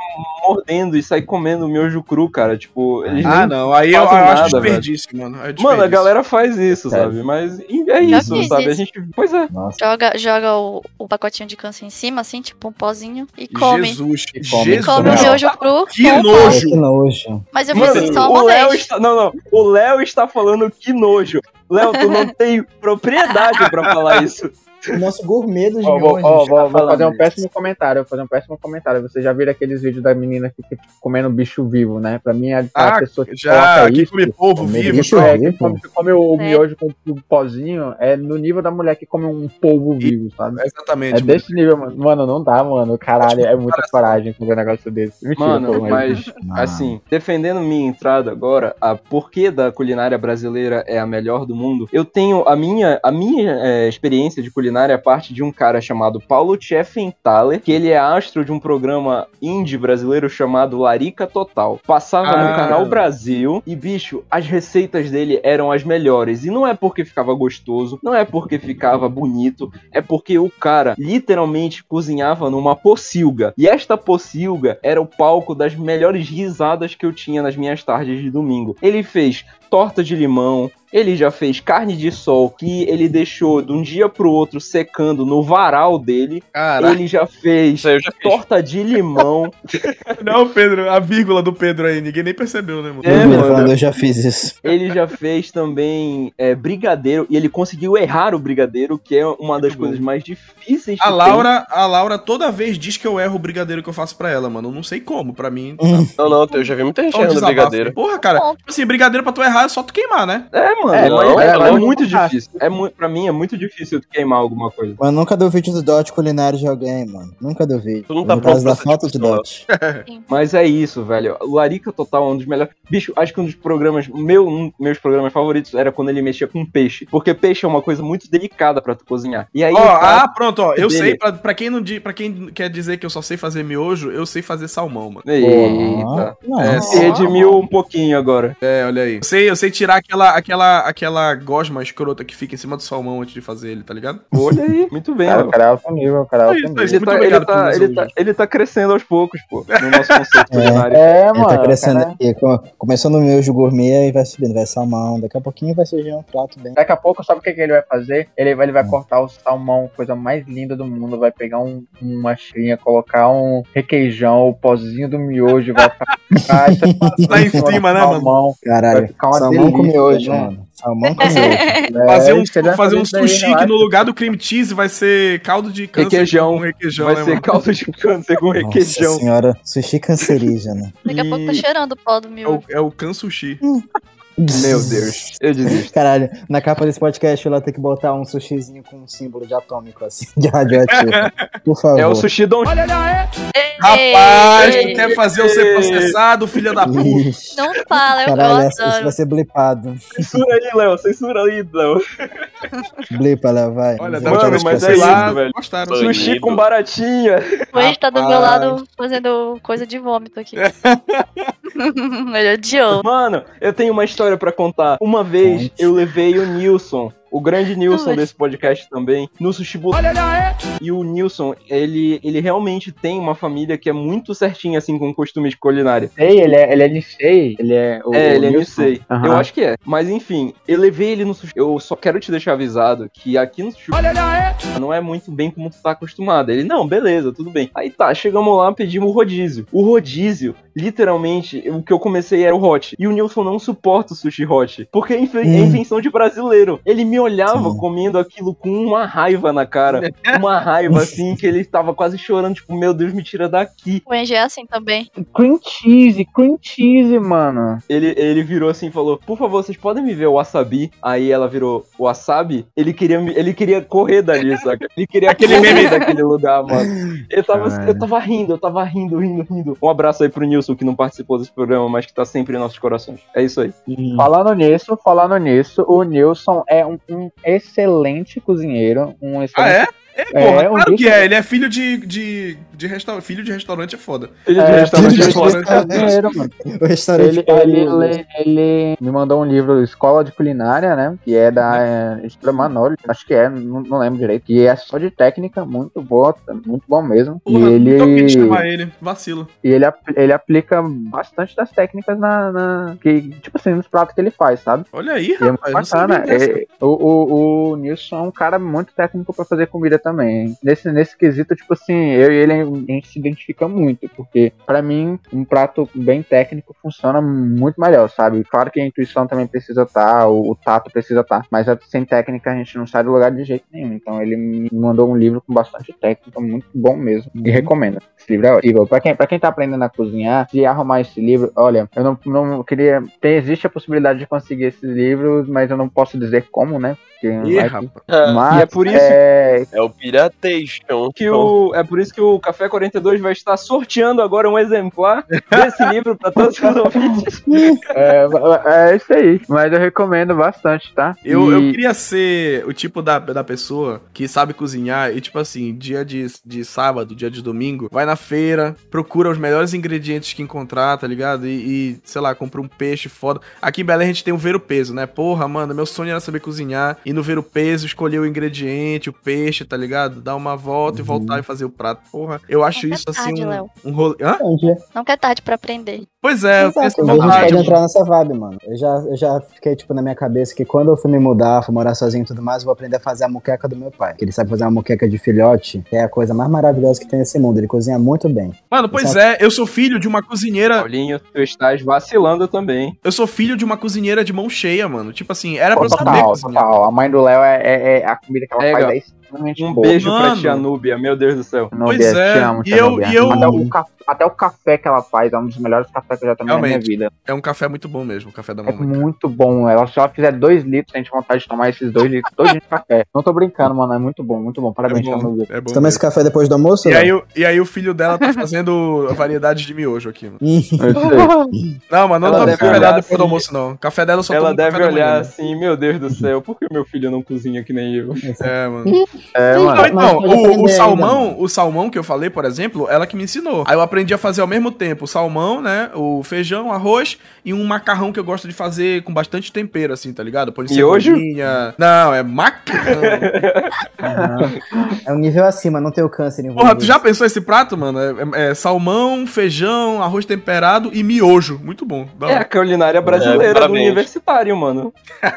mordendo e sai comendo o miojo cru, cara. Tipo, eles Ah, não, aí eu, eu fazem acho nada, desperdício, mano. É Mano, a desperdício. galera faz isso, É. sabe? Mas é isso, fiz sabe? A isso. gente. Pois é. Nossa. Joga, joga o, o pacotinho de câncer em cima, assim, tipo um pozinho, e come. Jesus, come. Jesus. Come o miojo cru. Que o nojo. que nojo. Mas eu fiz Mano, isso só o uma Léo vez. está. Não, não. O Léo está falando que nojo. Léo, tu não tem propriedade pra falar isso. O nosso gourmet dos vou, miojos. ó, tá vou- fazer um isso. péssimo comentário, vou fazer um péssimo comentário. Vocês já viram aqueles vídeos da menina que fica comendo bicho vivo, né? Pra mim, a, a Ah, pessoa que Já, coloca que isso, come povo comer vivo. bicho tal. é, vivo. que come, que come o É. miojo com o pozinho, é no nível da mulher que come um polvo vivo, sabe? Exatamente. É desse nível, mano. Mano, não dá, mano. Caralho, é muita coragem fazer um negócio desse. Mentira, Mano, mas Não. assim, defendendo minha entrada agora, a porquê da culinária brasileira é a melhor do mundo, eu tenho a minha, a minha é, experiência de culinária a parte de um cara chamado Paulo Tcheffenthaler, que ele é astro de um programa indie brasileiro chamado Larica Total. Passava Ah. no canal Brasil e, bicho, as receitas dele eram as melhores. E não é porque ficava gostoso, não é porque ficava bonito, é porque o cara literalmente cozinhava numa pocilga. E esta pocilga era o palco das melhores risadas que eu tinha nas minhas tardes de domingo. Ele fez torta de limão, ele já fez carne de sol que ele deixou de um dia pro outro secando no varal dele. Caraca. Ele já fez já fiz. torta de limão. Não, Pedro, a vírgula do Pedro aí, ninguém nem percebeu, né, mano? É, Eu, mano. eu já fiz isso. Ele já fez também é, brigadeiro e ele conseguiu errar o brigadeiro, que é uma das bom. coisas mais difíceis A tem. Laura, a Laura toda vez diz que eu erro o brigadeiro que eu faço pra ela, mano. Eu não sei como, pra mim. Não, não, eu já vi muita gente errando brigadeiro. Porra, cara. Tipo assim, brigadeiro pra tu errar é só tu queimar, né? É, mano. É, É, não, mas é, é é muito difícil. É mu pra mim é muito difícil tu queimar alguma coisa. Mas nunca duvide do dote culinário de alguém, mano. Nunca duvide. Tu não tá no pronto da falta de discussão, dote. Mas é isso, velho. O Larica Total é um dos melhores. Bicho, acho que um dos programas. Meu, um, meus programas favoritos era quando ele mexia com peixe. Porque peixe é uma coisa muito delicada pra tu cozinhar. E aí. Ó, ah, pronto, ó. Eu dele. sei, pra, pra, quem não, pra quem quer dizer que eu só sei fazer miojo, eu sei fazer salmão, mano. Eita. Não, É, Se redimiu um pouquinho agora. É, olha aí. Eu sei, eu sei tirar aquela, aquela, aquela gosma escrota que fica em cima do salmão antes de fazer ele, tá ligado? Olha aí, muito bem, Cara, Léo. o cara é alto nível, o cara é É alto nível. é. Ele tá, ele, tá, ele, tá, ele tá crescendo aos poucos, pô, no nosso conceito culinário. É, Ele mano. tá crescendo cara- aqui. co- Começou no miojo gourmet e vai subindo, vai salmão. Daqui a pouquinho vai surgir um prato bem. Daqui a pouco, sabe o que, que ele vai fazer? Ele vai, ele vai cortar o salmão, coisa mais linda do mundo. Vai pegar um, uma chrinha, colocar um requeijão, o pozinho do miojo, vai ficar. Tá em cima, né, mano? Vai Caralho, ficar uma salmão com miojo, né? mano. Salmão com miojo. Fazer um, É, fazer um sushi que no lugar do cream cheese vai ser caldo de câncer Requeijão. com requeijão, Vai né, ser mano? caldo de câncer com Nossa requeijão. senhora, sushi cancerígeno. Daqui a pouco tá cheirando o pó do É o, é o can sushi. Meu Deus, eu desisto. Caralho, na capa desse podcast ela tem que botar um sushizinho com um símbolo de atômico, assim, de radioativo. Por favor. É o sushi Don Rapaz, Ei, tu quer fazer eu ser processado, filha da puta? Não fala, eu, Caralho, eu isso vai ser blipado. Censura aí, Léo, censura aí, Léo. Blipa, Léo, vai. Olha, vou Mano, mas é isso, lá, velho. gostaram. Sushi com baratinha. O Ed tá do meu Rapaz. lado fazendo coisa de vômito aqui. Ele odiou. Mano, eu tenho uma história pra contar. Uma vez Conte. eu levei o Nilson, o grande Nilson desse podcast também, no Sushi. E o Nilson, ele, ele realmente tem uma família que é muito certinha, assim, com costumes de culinária. Sei, ele é, ele é Nisei, ele é o é, o ele é Nilson. Nisei. Aham. Eu acho que é. Mas enfim, eu levei ele no sushi. Eu só quero te deixar avisado que aqui no sushi não é muito bem como tu tá acostumado. Ele, não, beleza, tudo bem. Aí tá, chegamos lá, pedimos o rodízio. O rodízio, literalmente, o que eu comecei era o hot. E o Nilson não suporta o sushi hot. Porque é inve- é Hum. invenção de brasileiro. Ele me olhava Sim. comendo aquilo com uma raiva na cara. Uma raiva, assim, que ele tava quase chorando, tipo, meu Deus, me tira daqui. O Engie é assim também. Cream cheese, cream cheese, mano. Ele, ele virou assim e falou: Por favor, vocês podem me ver o wasabi? Aí ela virou wasabi. Ele queria, me- ele queria correr dali, saca? Ele queria Aquele meme. daquele lugar, mano. Eu tava, Caralho. eu tava rindo, eu tava rindo, rindo, rindo. Um abraço aí pro Nilson, que não participou desse programa, mas que tá sempre em nossos corações. É isso aí. Falando nisso, falando nisso, o Nilson é um, um excelente cozinheiro, um Ah, excelente é? É, É, porra, um claro que é. Ele é filho de, de, de restaurante. Filho de restaurante é foda. Ele de É, restaurante filho de é foda. restaurante. mano. O restaurante Ele, pariu. ele, ele, ele me mandou um livro Escola de Culinária, né? Que é da é, Editora Manoli, acho que é, não, não lembro direito. Que é só de técnica, muito boa, muito bom mesmo. Porra, e ele, quis chamar ele. Vacilo. e ele, ele aplica bastante das técnicas na, na- que, tipo assim, nos pratos que ele faz, sabe? Olha aí, E é muito rapaz. não bacana. É, o, o, o Nilson é um cara muito técnico pra fazer comida também. Nesse, nesse quesito, tipo assim, eu e ele a gente se identifica muito, porque pra mim um prato bem técnico funciona muito melhor, sabe? Claro que a intuição também precisa estar, o, o tato precisa estar, mas a- sem técnica a gente não sai do lugar de jeito nenhum. Então ele me mandou um livro com bastante técnica, muito bom mesmo. E recomendo. Esse livro é ótimo. Pra quem, pra quem tá aprendendo a cozinhar, se arrumar esse livro, olha, eu não, não queria. Tem, existe a possibilidade de conseguir esses livros, mas eu não posso dizer como, né? Porque Ih, vai que- rapaz. mas E é por isso é, É o Piratation. que o, é por isso que o Café 42 vai estar sorteando agora um exemplar desse livro pra todos os ouvintes. é, é isso aí. Mas eu recomendo bastante, tá? Eu, eu E- queria ser o tipo da, da pessoa que sabe cozinhar e, tipo assim, dia de, de sábado, dia de domingo, vai na feira, procura os melhores ingredientes que encontrar, tá ligado? E, e, sei lá, compra um peixe foda. Aqui em Belém a gente tem o ver o peso, né? Porra, mano, meu sonho era saber cozinhar e no ver o peso escolher o ingrediente, o peixe, tá ligado? Dar uma volta e voltar e fazer o prato. Porra, eu acho Não é isso assim tarde, um, Léo. um rolê. Hã? Entendi. Nunca é tarde pra aprender. Pois é, eu tenho essa Exato, a gente pode entrar nessa vibe, mano. Eu já, eu já fiquei, tipo, na minha cabeça que quando eu fui me mudar, fui morar sozinho e tudo mais, eu vou aprender a fazer a moqueca do meu pai. Que ele sabe fazer uma moqueca de filhote, que é a coisa mais maravilhosa que tem nesse mundo. Ele cozinha muito bem. Mano, pois é, eu sou filho de uma cozinheira. Paulinho, tu estás vacilando também. Eu sou filho de uma cozinheira de mão cheia, mano. Tipo assim, era pra eu saber Total, cozinhar. total. Mãe do Léo é, é- é- a comida que ela É, faz gal- é Um boa. beijo pra Mano. tia Núbia, meu Deus do céu. Nubia, Pois é, te amo, e eu- e eu- Até, o ca- até o café que ela faz é um dos melhores cafés que eu já tomei na Realmente. minha vida. É um café muito bom mesmo, o café da É mamãe. muito bom. Ela se ela fizer dois litros, a gente tem vontade de tomar esses dois litros todo dia de café. Não tô brincando, mano. É muito bom, muito bom. É Parabéns, tia bom, Nubia. é bom Você toma esse café depois do almoço? E aí, o- e aí o filho dela tá fazendo variedades de miojo aqui, mano. Não, mas não Ela tá café olhar depois assim- do almoço, não. Café dela eu só Ela deve café da manhã, olhar né? assim, meu Deus do céu, por que meu filho não cozinha que nem eu? É, mano. É, Não, mano. Mas então, pode o, o salmão, ainda, o salmão que eu falei, por exemplo, ela que me ensinou. Aí eu aprendi a fazer ao mesmo tempo o salmão, né? O feijão, arroz e um macarrão que eu gosto de fazer com bastante tempero, assim, tá ligado? Põe Miojo? cebolinha. Não, é macarrão. É um nível acima, não tem o câncer envolvido. Porra, tu já pensou esse prato, mano? É, é salmão, feijão, arroz temperado e miojo. Muito bom. É a culinária É, brasileira do parabéns. universitário, mano. É,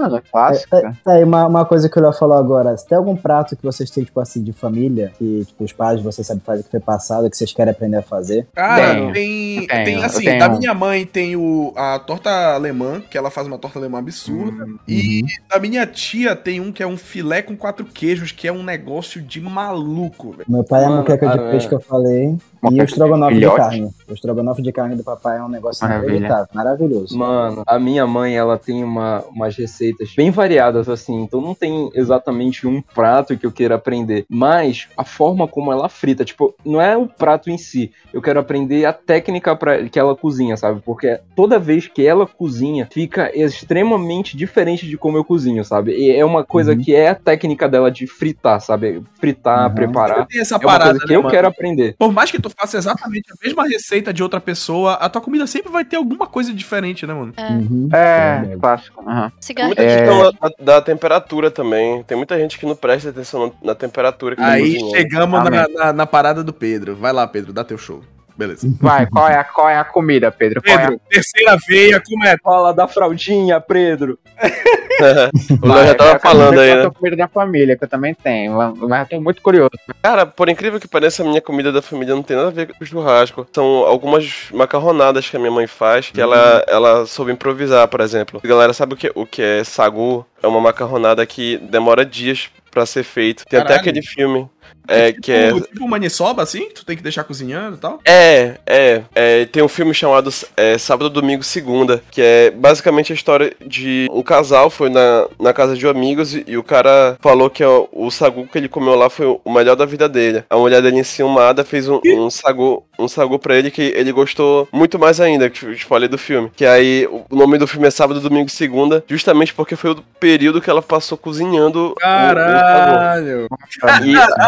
mano, é clássica. Tá aí, uma, uma coisa que o Léo falou agora. Se tem algum prato que vocês têm, tipo assim, de família, que tipo, os pais vocês sabem fazer, que foi passado, que vocês querem aprender a fazer? Cara, Tenho. tem, Tenho, tem assim, tenho. da minha mãe tem o, a torta alemã, que ela faz uma torta alemã absurda. E da minha tia tem um que é um filé com quatro queijos, que é um negócio de maluco, velho. Meu pai é a Mano, moqueca de peixe é. que eu falei. E o estrogonofe de de carne. O estrogonofe de carne do papai é um negócio Maravilha. maravilhoso. Mano, a minha mãe, ela tem uma, umas receitas bem variadas, assim. Então não tem exatamente um prato que eu queira aprender. Mas a forma como ela frita, tipo, não é o prato em si. Eu quero aprender a técnica pra, que ela cozinha, sabe? Porque toda vez que ela cozinha, fica extremamente diferente de como eu cozinho, sabe? E é uma coisa Uhum. que é a técnica dela de fritar, sabe? Fritar, Uhum. preparar. Tem essa É uma parada, coisa que né, eu mano? quero aprender. Por mais que tu faça exatamente a mesma receita de outra pessoa, a tua comida sempre vai ter alguma coisa diferente, né, mano? Uhum. É, clássico. aham. Tem Cigarro. muita É. questão da, da temperatura também. Tem muita gente que não presta atenção na, na temperatura que Aí chegamos na, na, na parada do Pedro. Vai lá, Pedro, dá teu show. Beleza. Vai, qual é, a, qual é a comida, Pedro? Qual é a Pedro, terceira veia, como é? Fala da fraldinha, Pedro. o Léo já tava falando aí, é né? a comida da família, que eu também tenho. Mas eu tô muito curioso. Cara, por incrível que pareça, a minha comida da família não tem nada a ver com churrasco. São algumas macarronadas que a minha mãe faz, que ela, ela soube improvisar, por exemplo. Galera, sabe o que, o que é sagu? É uma macarronada que demora dias pra ser feito. Tem até Caralho. aquele filme. É, que é Tipo, tipo maniçoba, assim? Tu tem que deixar cozinhando e tal? É, é, é, Tem um filme chamado é, Sábado, Domingo, Segunda, que é basicamente a história de um casal foi na, na casa de amigos e, e o cara falou que ó, o sagu que ele comeu lá foi o melhor da vida dele. A mulher dele enciumada fez um, um sagu um sagu pra ele que ele gostou muito mais ainda, que eu te falei do filme. Que aí o nome do filme é Sábado, Domingo, Segunda, justamente porque foi o período que ela passou cozinhando o- o sagu. Caralho!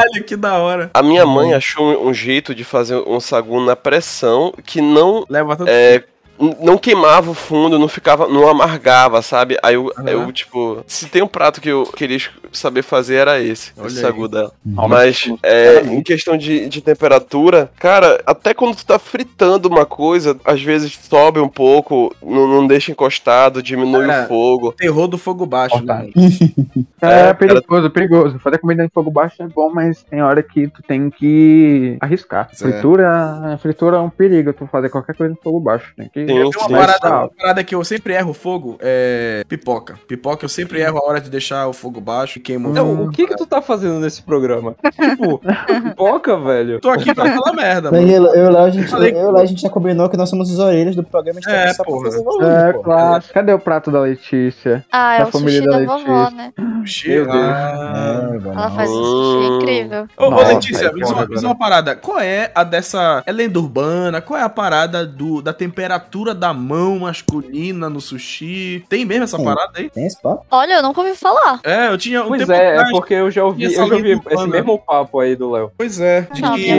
Caralho, que da hora! a minha mãe achou um, jeito de fazer um sagu na pressão que não Leva tanto é, não queimava o fundo, não ficava, não amargava, sabe? Aí eu, eu, tipo, se tem um prato que eu queria saber fazer era esse, Olha esse sagu dela. Uhum. Mas é, em questão de, de temperatura, cara, até quando tu tá fritando uma coisa, às vezes sobe um pouco, não, não deixa encostado, diminui Cara, o fogo. terror do fogo baixo, né? É, É, perigoso, perigoso. Fazer comida em fogo baixo é bom, mas tem hora que tu tem que arriscar. Certo. Fritura, fritura é um perigo, tu fazer qualquer coisa em fogo baixo. Tem que Sim, Tem uma sim. parada, uma parada que eu sempre erro o fogo é pipoca. Pipoca eu sempre erro a hora de deixar o fogo baixo e queimo o Não, fogo. o que que tu tá fazendo nesse programa? tipo, pipoca, velho. Tô aqui pra falar merda, mano. eu, eu, e o Léo, a gente, Falei eu, Léo, a gente já combinou que nós somos os orelhas do programa, a gente tá É, só porra. pra volume, É, pô. claro. Cadê o prato da Letícia? Ah, é da o família sushi da da vovó, Letícia. né? Chega. É, Ela faz um sushi Hum. incrível. Ô, Letícia, é me diz uma, uma parada. Qual é a dessa. É lenda urbana? Qual é a parada do, da temperatura da mão masculina no sushi? Tem mesmo essa Sim. parada aí? Tem esse papo? Olha, eu nunca ouvi falar. É, eu tinha um Pois tempo é, é porque eu já ouvi, eu já ouvi esse mesmo papo aí do Léo. Pois é. De Não, que.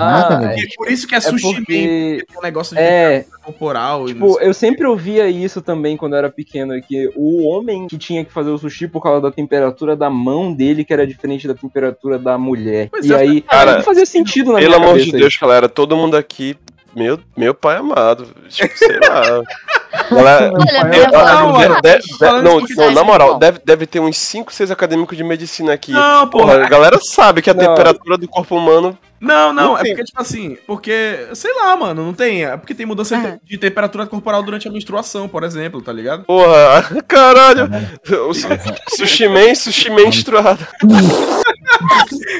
Ah, que- por isso que é É sushi porque. Porque tem um negócio de É, temperatura corporal. Tipo, eu sempre ouvia isso também quando eu era pequeno, que o homem que tinha que fazer o sushi por causa da temperatura da mão dele, que era diferente da temperatura da mulher. Pois e é, aí, cara, não fazia sentido na Pelo minha amor de. Deus, galera, todo mundo aqui, meu, meu pai amado, tipo, sei lá. Olha, não, não, na moral, deve, deve ter uns 5, 6 acadêmicos de medicina aqui. Não, Porra, porra. a galera sabe que a Não. temperatura do corpo humano. Não, não, Não é tem. porque, tipo assim, porque, sei lá, mano, não tem. É porque tem mudança Ah. de temperatura corporal durante a menstruação, por exemplo, tá ligado? Porra, caralho. Su- Sushi Man, sushi menstruado.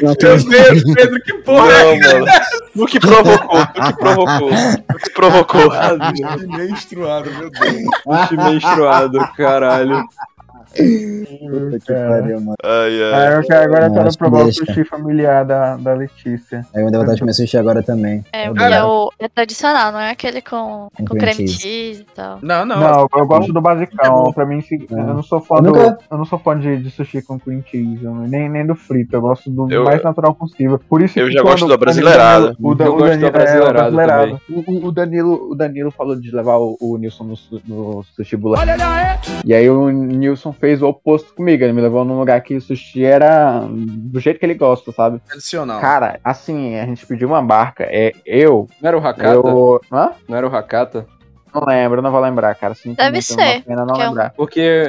Meu Deus, Pedro, que porra é Não, mano. Tu que provocou, tu que provocou. Tu que provocou. essa? menstruado, meu Deus. Menstruado, caralho. Puta que pariu, mano. Ai, ai. Eu quero, agora eu quero provar o sushi familiar da, da Letícia. Aí eu dei vontade de me assistir agora também. É, é o é tradicional, não é aquele com, Com com creme cheese. cheese e tal. Não, não. Não, eu gosto do É basicão. bom. Pra mim, se- É. eu não sou fã Eu do. nunca- Eu não sou fã de, de sushi com cream cheese, nem, nem do frito. Eu gosto do Eu- mais natural possível. Por isso Eu que já quando- gosto da quando o brasileirada. Danilo- O, da- Eu o gosto Danilo, da é, o brasileirada brasileirado. O, o- o Danilo, o Danilo falou de levar o, o Nilson no, no sushi bula. E aí o Nilson fez o oposto comigo. Ele me levou num lugar que o sushi era do jeito que ele gosta, sabe? Tradicional. Cara, assim, a gente pediu uma barca. É eu. Não era o Hakata? Eu. Hã? Não era o Hakata? Não lembro, não vou lembrar, cara. Sinto Deve muito, ser, pena não que é um- lembrar. Porque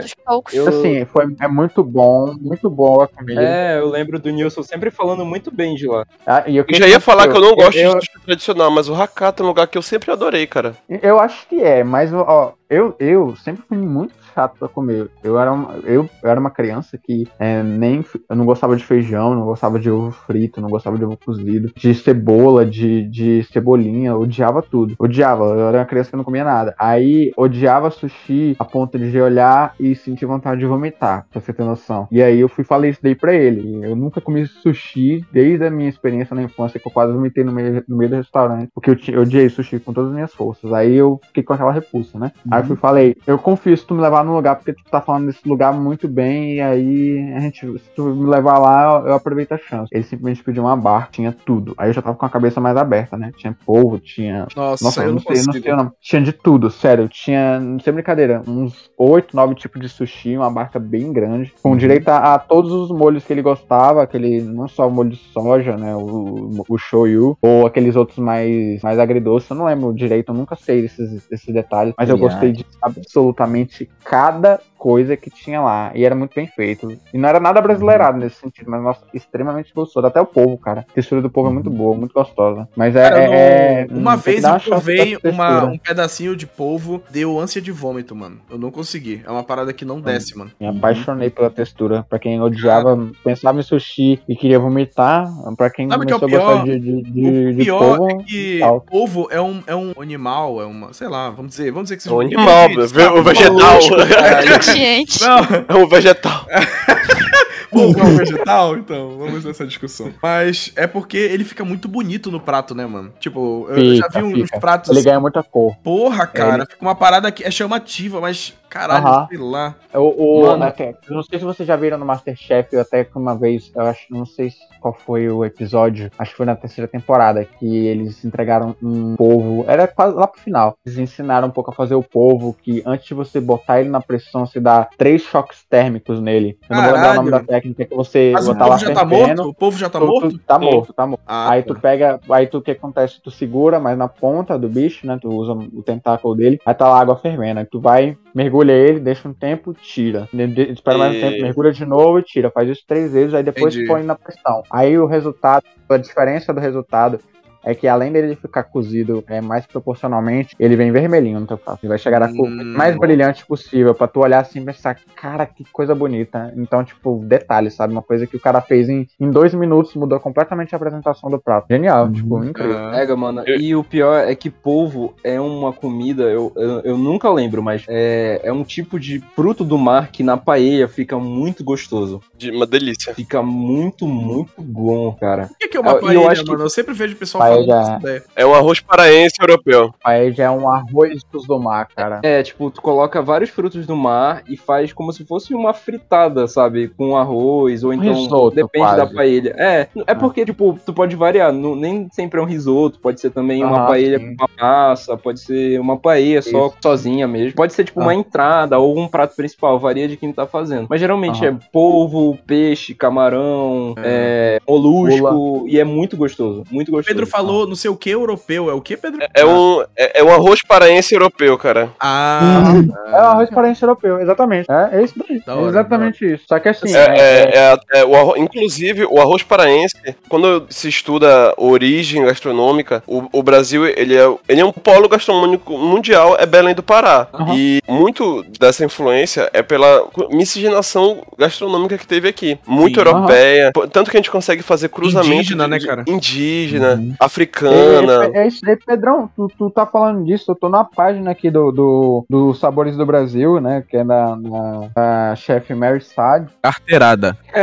eu, Assim, foi, é muito bom, muito boa a comida. é, eu lembro do Nilson sempre falando muito bem de lá. Ah, e o Eu já ia falar que eu não gosto eu, de sushi tradicional, mas o Hakata é um lugar que eu sempre adorei, cara. Eu acho que é, mas ó, eu, eu sempre fui muito chato pra comer. Eu era uma, eu, eu era uma criança que é, nem eu não gostava de feijão, não gostava de ovo frito, não gostava de ovo cozido, de cebola, de, de cebolinha, odiava tudo. Odiava, eu era uma criança que não comia nada. Aí odiava sushi a ponto de olhar e sentir vontade de vomitar, pra você ter noção. E aí eu fui falei isso daí pra ele. Eu nunca comi sushi desde a minha experiência na infância, que eu quase vomitei no meio, no meio do restaurante. Porque eu, eu odiei sushi com todas as minhas forças. Aí eu fiquei com aquela repulsa, né? Aí eu fui e falei, eu confio se tu me levar num lugar, porque tu tá falando desse lugar muito bem, e aí a gente, se tu me levar lá, eu, eu aproveito a chance. Ele simplesmente pediu uma barra, tinha tudo. Aí eu já tava com a cabeça mais aberta, né? Tinha polvo, tinha Nossa, nossa, eu não não sei, eu não sei o nome. Tinha de tudo, sério. Tinha, não sei brincadeira, uns 8, 9 tipos de sushi, uma barca bem grande, Uhum. com direito a, a todos os molhos que ele gostava, aquele, não só o molho de soja, né, o, o shoyu, ou aqueles outros mais, mais agridoces, eu não lembro direito, eu nunca sei desses, desses detalhes, mas eu Aliás. Gostei de absolutamente cada coisa que tinha lá, e era muito bem feito. E não era nada brasileirado nesse sentido, mas, nossa, extremamente gostoso. Até o povo, cara. A textura do povo é muito boa, muito gostosa. Mas é... Cara, não- é- uma hum, que vez eu provei uma, um pedacinho de polvo, deu ânsia de vômito, mano. Eu não consegui. É uma parada que não desce, mano. Me apaixonei pela textura. Pra quem odiava, pensava em sushi e queria vomitar, pra quem Sabe o que é o começou a gostar pior? de, de, de, o de pior polvo, é que tal. polvo é um, é um animal, é uma. Sei lá, vamos dizer, vamos dizer que seja É um animal, vegetal. Gente. Não, É um vegetal. polvo é um vegetal, então, vamos nessa discussão. Mas é porque ele fica muito bonito no prato, né, mano? Tipo, eu já Fica, vi uns fica. pratos Ele assim, ganha muita cor. porra, cara, fica uma parada que é chamativa, mas caralho, Aham. sei lá. O, o- Mano. até- não sei se vocês já viram no Masterchef, eu até que uma vez, eu acho, não sei se- qual foi o episódio, acho que foi na terceira temporada, que eles entregaram um polvo, era quase lá pro final. Eles ensinaram um pouco a fazer o polvo, que antes de você botar ele na pressão, você dá três choques térmicos nele. Eu não vou lembrar o nome da Caralho. Técnica que você Mas o povo já tá morto? O povo já tá Tu- tu- morto? Tá morto, tá morto. Ah, aí tá. tu pega, aí tu o que acontece? Tu segura, mas na ponta do bicho, né? Tu usa o tentáculo dele, aí tá lá a água fervendo. Aí tu vai, mergulha ele, deixa um tempo, tira. Espera mais um tempo, mergulha de novo e tira. Faz isso três vezes, aí depois Entendi. põe na pressão. Aí o resultado, a diferença do resultado é que além dele ficar cozido é, mais proporcionalmente, ele vem vermelhinho no teu prato. Ele vai chegar a cor Hum. mais brilhante possível, pra tu olhar assim e pensar, cara, que coisa bonita. Então, tipo, detalhe, sabe? Uma coisa que o cara fez em, em dois minutos, mudou completamente a apresentação do prato. Genial, tipo, incrível. Ah, Pega, mano. Eu- E o pior é que polvo é uma comida, eu, eu, eu nunca lembro, mas é, é um tipo de fruto do mar que na paella fica muito gostoso. De uma delícia. Fica muito, muito bom, cara. O que que é uma Eu- e eu paella, acho que- mano? Eu sempre vejo o pessoal Paella- dessa ideia. É um arroz paraense europeu. Aí já é um arroz dos do mar, cara. É, tipo, tu coloca vários frutos do mar e faz como se fosse uma fritada, sabe? Com arroz, ou então. risoto, depende quase. da paella. É, é porque, tipo, tu pode variar. não- nem sempre é um risoto, pode ser também uma Ah, paella sim. com uma massa, pode ser uma paella só Isso. sozinha mesmo. Pode ser, tipo, Ah. uma entrada ou um prato principal, varia de quem tá fazendo. Mas geralmente Aham. é polvo, peixe, camarão, é, molusco, e é muito gostoso. Muito gostoso. Pedro falou falou não sei o que europeu. É o que, Pedro? É um, é, é um arroz paraense europeu, cara. Ah, É o arroz paraense europeu, exatamente. É, é isso daí. Da É hora, exatamente isso. Só que assim, É, é- é a- é o arro- inclusive, o arroz paraense, quando se estuda origem gastronômica, o, o Brasil ele é, ele é um polo gastronômico mundial, é Belém do Pará. Aham. E muito dessa influência é pela miscigenação gastronômica que teve aqui. Muito Sim. europeia. Pô, Tanto que a gente consegue fazer cruzamento. Indígena, de- né, de- cara? Indígena, Uhum. Africana. É, é isso aí, Pedrão. Tu, tu tá falando disso. Eu tô na página aqui do, do, do Sabores do Brasil, né? Que é da, chefe Mary Sad. carteirada. É,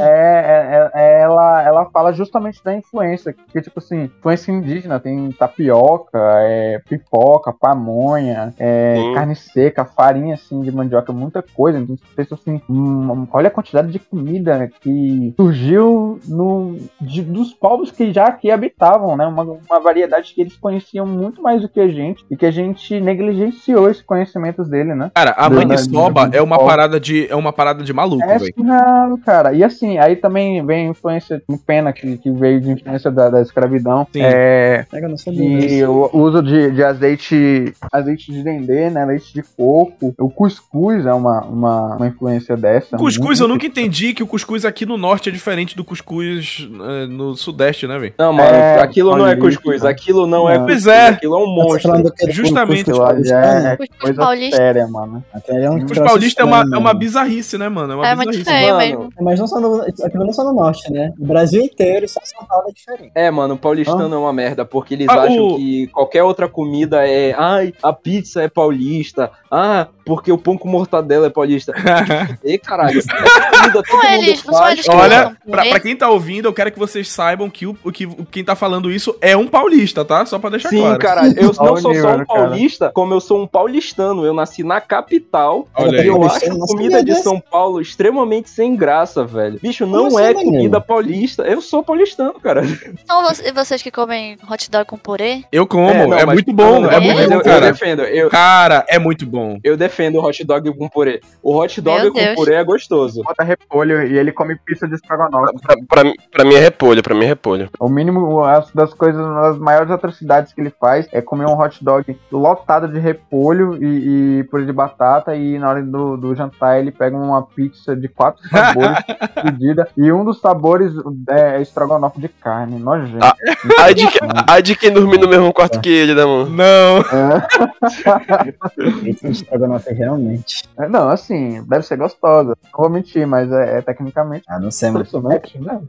é- é- ela, ela fala justamente da influência. Que, tipo assim, influência indígena. Tem tapioca, é, pipoca, pamonha, é, Hum. carne seca, farinha, assim, de mandioca, muita coisa. Então, você pensa assim, hum, olha a quantidade de comida que surgiu no, de- dos povos que já aqui habitavam, né? Uma, uma variedade que eles conheciam muito mais do que a gente e que a gente negligenciou esses conhecimentos dele, né? Cara, a maniçoba do- é uma parada de é uma parada de maluco, É velho. surreal, cara. E assim, aí também vem a influência do pena que, que veio de influência da, da escravidão. Sim. É, É não sabia e o uso de, de azeite azeite de dendê, né? Leite de coco. O cuscuz é uma, uma, uma influência dessa. Cuscuz, eu nunca entendi que o cuscuz aqui no norte é diferente do cuscuz eh, no sudeste, né, velho? Não, mano, É, aquilo não é cuscuz, aquilo não é. Pois cuscuz, é. aquilo é um tá monstro. Do Justamente. cuscuz é Cuscuz coisa paulista. séria, mano. Aquele é um cuscuz paulista é uma, é uma mano. bizarrice, né, mano? É uma É muito bizarrice. feio mesmo. Mas não só no, aquilo não só no norte, né? O Brasil inteiro, só São Paulo é diferente. É, mano, o paulistano é uma merda, porque eles Ah, acham o- que qualquer outra comida é. Ai, a pizza é paulista. Ah, porque o pão com mortadela é paulista. E caralho, essa comida todo mundo faz. Olha, pra, pra quem tá ouvindo, eu quero que vocês saibam que, o, que quem tá falando isso é um paulista, tá? Só pra deixar Sim, claro. caralho. Eu Olha não sou só um né, cara? paulista, como eu sou um paulistano. Eu nasci na capital. Olha E aí. eu Paulistano, acho não comida de. São Paulo extremamente sem graça, velho. Bicho, não Como é assim, comida paulista. Eu sou paulistano, cara. Então, você- vocês que comem hot dog com purê? Eu como, É, é, não, mas- muito bom, não, é muito eu, bom, eu cara. defendo. Eu, Cara, é muito bom. eu defendo o hot dog com purê. O hot dog Meu com Deus. purê é gostoso. Bota repolho e ele come pizza de estrogonofe. Pra, pra, pra mim é repolho, pra mim é repolho. O mínimo, as das coisas, uma das maiores atrocidades que ele faz é comer um hot dog lotado de repolho e, e purê de batata e na hora do, do jantar ele pega uma pizza de quatro sabores pedida e um dos sabores é estrogonofe de carne, nojento. Ah. Ai de, ai de quem dormir no mesmo quarto que ele, né, mano? Não. Pizza de estrogonofe, realmente. É, Não, assim, deve ser gostosa. Não vou mentir, mas é, é tecnicamente Ah, não sei, mano. né?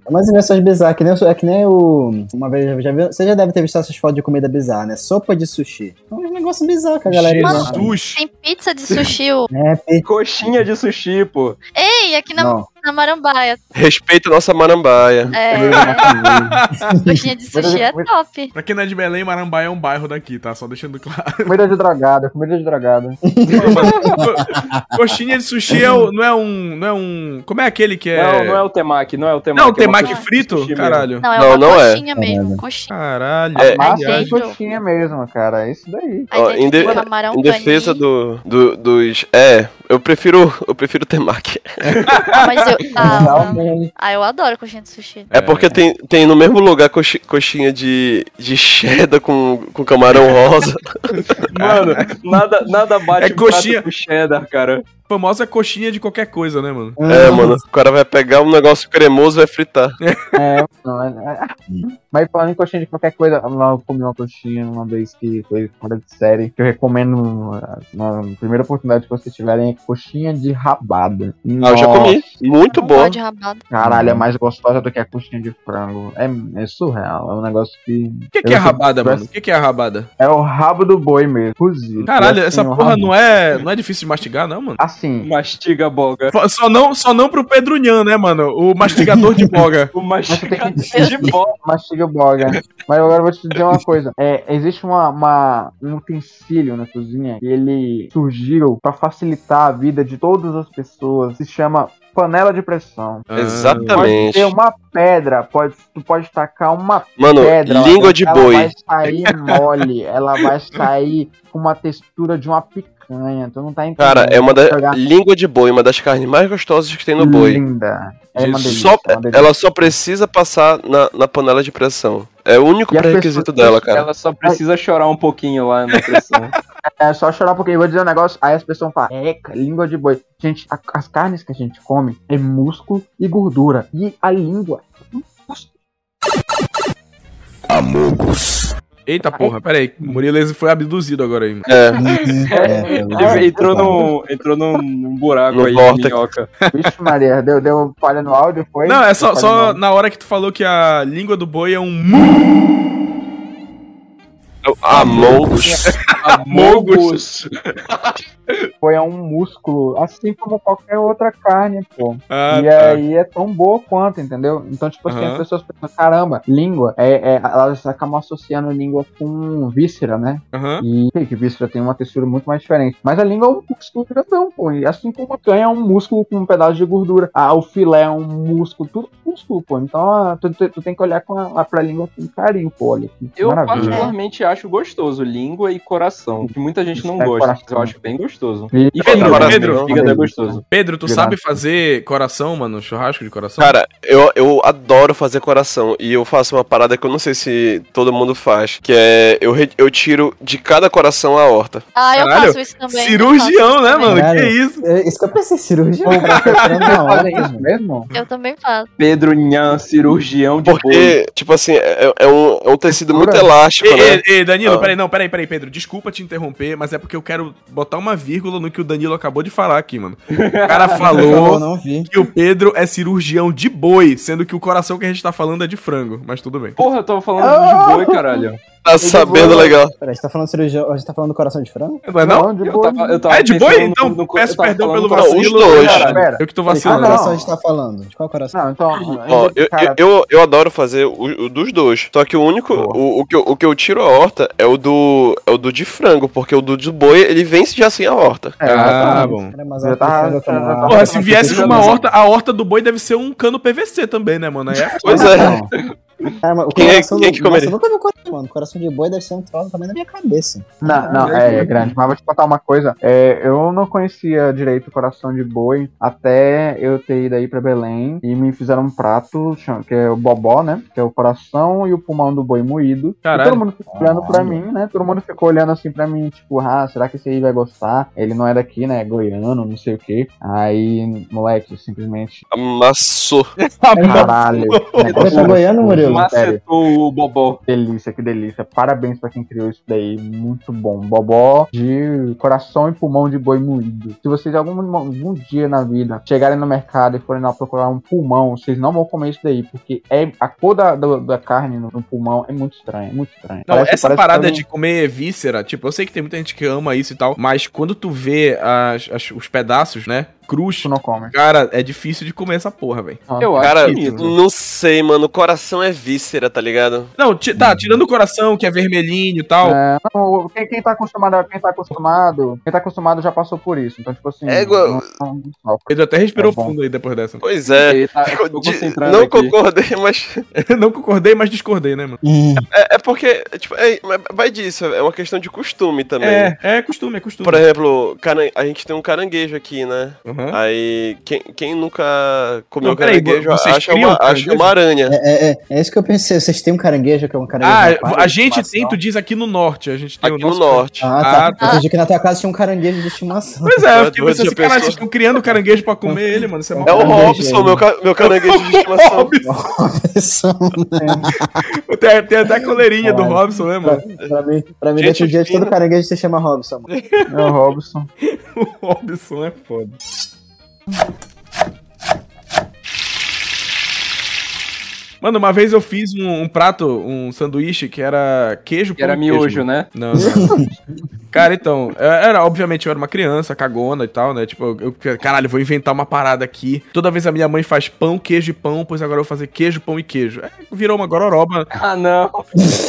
É umas invenções bizarras, que nem, o- é que nem o. Uma vez eu já viu. Você já deve ter visto essas fotos de comida bizarra, né? Sopa de sushi. É um negócio bizarro que a galera. Jesus. Tem pizza de sushi. o- É, pe- Coxinha de sushi, pô. Ei, aqui na, não. Na Marambaia. Respeita a nossa marambaia. É, coxinha de sushi é top. Pra quem não é de Belém, Marambaia é um bairro daqui, tá? Só deixando claro. Comida de dragada, comida de dragada. Co- Coxinha de sushi é o- não é um. Não é um. Como é aquele que é. Não, não é o temaki, não é o temaki. Não, é uma temaki de frito? Caralho. Não, é Não, uma não é. coxinha mesmo. Coxinha. Caralho. É, Massa gente. coxinha mesmo, cara. É isso daí. Aí Ó, tem em de- Em defesa do, do- dos. É, eu prefiro. Eu prefiro temaki. Mas eu. Ah, ah, eu adoro coxinha de sushi. É porque tem, tem no mesmo lugar coxi- coxinha de, de cheddar com, com camarão rosa. Mano, nada, nada bate É um prato coxinha. com cheddar, cara. Famosa coxinha de qualquer coisa, né, mano? É, mano. O cara vai pegar um negócio cremoso e vai fritar. É, não, é, é. Mas falando em coxinha de qualquer coisa, eu comi uma coxinha uma vez que foi fora de série, que eu recomendo na primeira oportunidade que vocês tiverem, é coxinha de rabada. Ah, eu já comi. Muito boa. pode rabado. Caralho, é mais gostosa do que a coxinha de frango. É, é surreal, é um negócio que... O que, que é rabada, mano? O que, que é rabada? É o rabo do boi mesmo, cozido. Caralho, assim, essa porra rabo- não é, não é difícil de mastigar, não, mano? Assim, Mastiga boga. Só não, só não pro Pedro Nhan, né, mano? O mastigador de boga. O mastigador de boga. mastiga boga. Mas agora eu vou te dizer uma coisa. É, existe uma, uma- um utensílio na cozinha que ele surgiu pra facilitar a vida de todas as pessoas. Se chama panela de pressão. Ah, Pode Exatamente. ter uma pedra, pode, tu pode tacar uma Mano, pedra. língua de ela boi. vai sair mole, ela vai sair com uma textura de uma picanha. Tu não tá entendendo. Cara, é uma da. Língua de boi, uma das carnes mais gostosas que tem no boi. Linda. É uma delícia, Só, é uma delícia. ela só precisa passar na, na panela de pressão. É o único pré-requisito dela, cara. Ela só precisa chorar um pouquinho lá na pressão. É só chorar porque eu vou dizer um negócio. Aí as pessoas falam, eca, língua de boi. Gente, a- as carnes que a gente come é músculo e gordura. E a língua. Eita porra, pera aí. Murilo foi abduzido agora aí, mano. É, É, pelo- Ele entrou, no, entrou num, num buraco No aí, vórtice. minhoca. Vixe, Maria, deu, deu falha no áudio, foi? Não, é só, só na hora que tu falou que a língua do boi é um Us. Mogus. Foi um músculo, assim como qualquer outra carne, pô. Ah, e tá. aí é tão boa quanto, entendeu? Então, tipo assim, Aham. as pessoas pensam, caramba, língua, é, é, elas acabam associando língua com víscera, né? Aham. E que víscera tem uma textura muito mais diferente. Mas a língua é um músculo grandão, pô. E assim como a canha é um músculo com um pedaço de gordura. Ah, o filé é um músculo, tudo músculo, pô. Então tu, tu- tu tem que olhar com a, a pra língua com carinho, pô. Olha Eu maravilha. particularmente acho gostoso língua e coração, que muita gente não É, gosta, coração. mas eu acho bem gostoso. E- E Pedro, fígado, Pedro. fígado é gostoso. Pedro, tu sabe fazer coração, mano? Churrasco de coração? Cara, eu, eu adoro fazer coração. E eu faço uma parada que eu não sei se todo mundo faz. Que é. Eu, eu tiro de cada coração a horta. Ah, eu Caralho, faço isso também. Cirurgião, né, mano? também. Que Caralho. isso? É Isso que eu pensei, isso mesmo. Eu também faço. Pedro Nhan, cirurgião de boi. Porque, tipo assim, é, é um, é um tecido muito elástico, né? Danilo, Ah. peraí, não, peraí, peraí, Pedro. Desculpa te interromper, mas é porque eu quero botar uma vírgula no que o Danilo acabou de falar aqui, mano. O cara falou não que o Pedro é cirurgião de boi, sendo que o coração que a gente tá falando é de frango, mas tudo bem. Porra, eu tava falando de boi, caralho. Tá sabendo legal. Peraí, a gente tá falando cirurgia, a gente tá falando do coração de frango? Não é não? de Eu boa. tava, eu tava Ah, é de boi? Então no- no- peço perdão pelo Não, os vacilo. dois. cara. Eu que tô De qual vacilando. não. coração a gente tá falando? De qual coração? Não, então. Ó, eu, cara, eu, eu, eu adoro fazer o, o dos dois. Só que o único. O, o, que eu, o que eu tiro a horta é o do. É o do de frango, porque o do de boi, ele vence já sem a horta. é, Ah, exatamente. bom. Tá- tá- Porra, se viesse com uma horta, a horta do boi deve ser um cano PVC também, né, mano? Aí é Pois Não, é. Cara, mas o Quem é- coração quem é do... Nossa, eu nunca vi o coração, mano. O coração de boi deve ser um troço também na minha cabeça. Não, não, é, é grande. Mas vou te contar uma coisa. É, eu não conhecia direito o coração de boi até eu ter ido aí pra Belém e me fizeram um prato que é o bobó, né? Que é o coração e o pulmão do boi moído. Caralho. E todo mundo ficou olhando pra mim, né? Todo mundo ficou olhando assim pra mim, tipo, ah, será que esse aí vai gostar? Ele não é daqui, né? É goiano, não sei o quê. Aí, moleque, simplesmente. Amassou. Caralho. Você tá goiano, Murilo? Sério. Macetou o bobó. Delícia, que delícia. Parabéns pra quem criou isso daí. Muito bom. Bobó de coração e pulmão de boi moído. Se vocês algum, algum dia na vida chegarem no mercado e forem lá procurar um pulmão, vocês não vão comer isso daí, porque é, a cor da, do- da carne no, no pulmão é muito estranha, é muito estranha. Não, Parece- essa parece parada de comer víscera, tipo, eu sei que tem muita gente que ama isso e tal, mas quando tu vê as, as- os pedaços, né, crus, tu não come. cara, é difícil de comer essa porra, velho. Eu acho Cara, bonito. não sei, mano. O coração é víscera, tá ligado? Não, tá, tirando o coração, que é vermelhinho e tal. É, não, quem, quem tá acostumado, quem tá acostumado, quem tá acostumado já passou por isso. Então, tipo assim, É igual- não- não- não- Pedro até respirou bom. fundo aí depois dessa. Pois é. Ele tá, não aqui. concordei, mas. não concordei, mas discordei, né, mano? É, é porque, tipo, é, vai disso, é uma questão de costume também. É, é costume, é costume. Por exemplo, caran- a gente tem um caranguejo aqui, né? Uhum. Aí, quem, quem nunca comeu Não, caranguejo vocês acha uma, acha caranguejo? uma aranha. É, é, é, é isso que eu pensei. Vocês têm um caranguejo que é um caranguejo. Ah, a gente tem, tu diz aqui no norte, a gente tem Aqui o no nosso... norte. Ah, tá. Ah, tá. Eu entendi que na tua casa tinha um caranguejo de estimação. Pois é, eu fiquei pensando assim, vocês estão criando caranguejo pra comer ele, mano, isso é É o Robson, aí. meu, ca- meu caranguejo de estimação. Robson. Tem, tem até a coleirinha do. Robson, né, mano? pra mim, pra mim Gente desse dia fina. todo caranguejo se chama Robson. Mano. É o Robson. O Robson é foda. Mano, uma vez eu fiz um, um prato, um sanduíche que era queijo Que era pão e queijo, miojo, mano. né? Não, não. Cara, então, é- era, obviamente eu era uma criança, cagona e tal, né? Tipo, eu, eu- caralho, vou inventar uma parada aqui. Toda vez a minha mãe faz pão, queijo e pão, pois agora eu vou fazer queijo, pão e queijo. É, virou uma gororoba, Ah, não.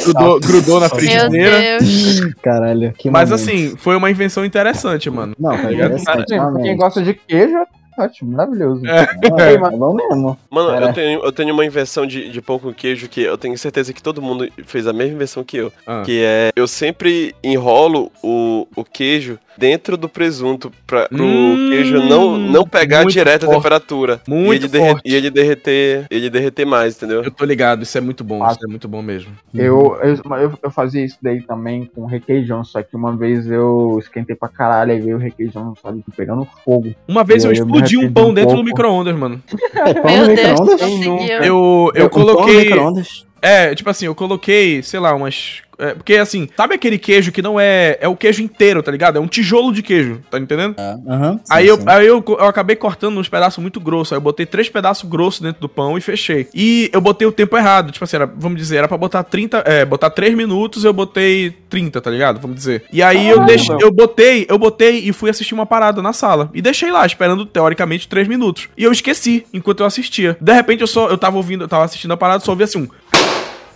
grudou, grudou na Meu frigideira. Deus. Caralho, que Mas momento. assim, foi uma invenção interessante, mano. Não, cara, ligado? interessante, Gente, pra quem gosta de queijo, ótimo, maravilhoso. É. Não, é, é bom mesmo. Mano, Cara. eu tenho, eu tenho uma invenção de, de pão com queijo que eu tenho certeza que todo mundo fez a mesma invenção que eu. Ah. Que é, eu sempre enrolo o, o queijo dentro do presunto pra, pro Hum, queijo não, não pegar direto a forte. temperatura. Muito e ele, derre- e ele derreter, ele derreter mais, entendeu? Eu tô ligado, isso é muito bom, Ah. isso é muito bom mesmo. Eu, eu, eu, eu fazia isso daí também com requeijão, só que uma vez eu esquentei pra caralho, aí veio o requeijão, sabe, pegando fogo. Uma vez E eu eu me explodi um pão um dentro do pouco. micro-ondas, mano. É pão Meu no Deus, micro-ondas? conseguiu. Eu, eu Um pão no coloquei. micro-ondas? É, tipo assim, eu coloquei, sei lá, umas. É, porque assim, sabe aquele queijo que não é. É o queijo inteiro, tá ligado? É um tijolo de queijo, tá entendendo? Ah, Aham. aí sim, eu, sim. aí eu, eu acabei cortando uns pedaços muito grossos. Aí eu botei três pedaços grossos dentro do pão e fechei. E eu botei o tempo errado. Tipo assim, era, vamos dizer, era pra botar 30. É, botar 3 minutos, eu botei 30, tá ligado? Vamos dizer. E aí eu deixei. Eu botei, eu botei e fui assistir uma parada na sala. E deixei lá, esperando, teoricamente, 3 minutos. E eu esqueci enquanto eu assistia. De repente eu só. Eu tava ouvindo, eu tava assistindo a parada, só ouvi assim um.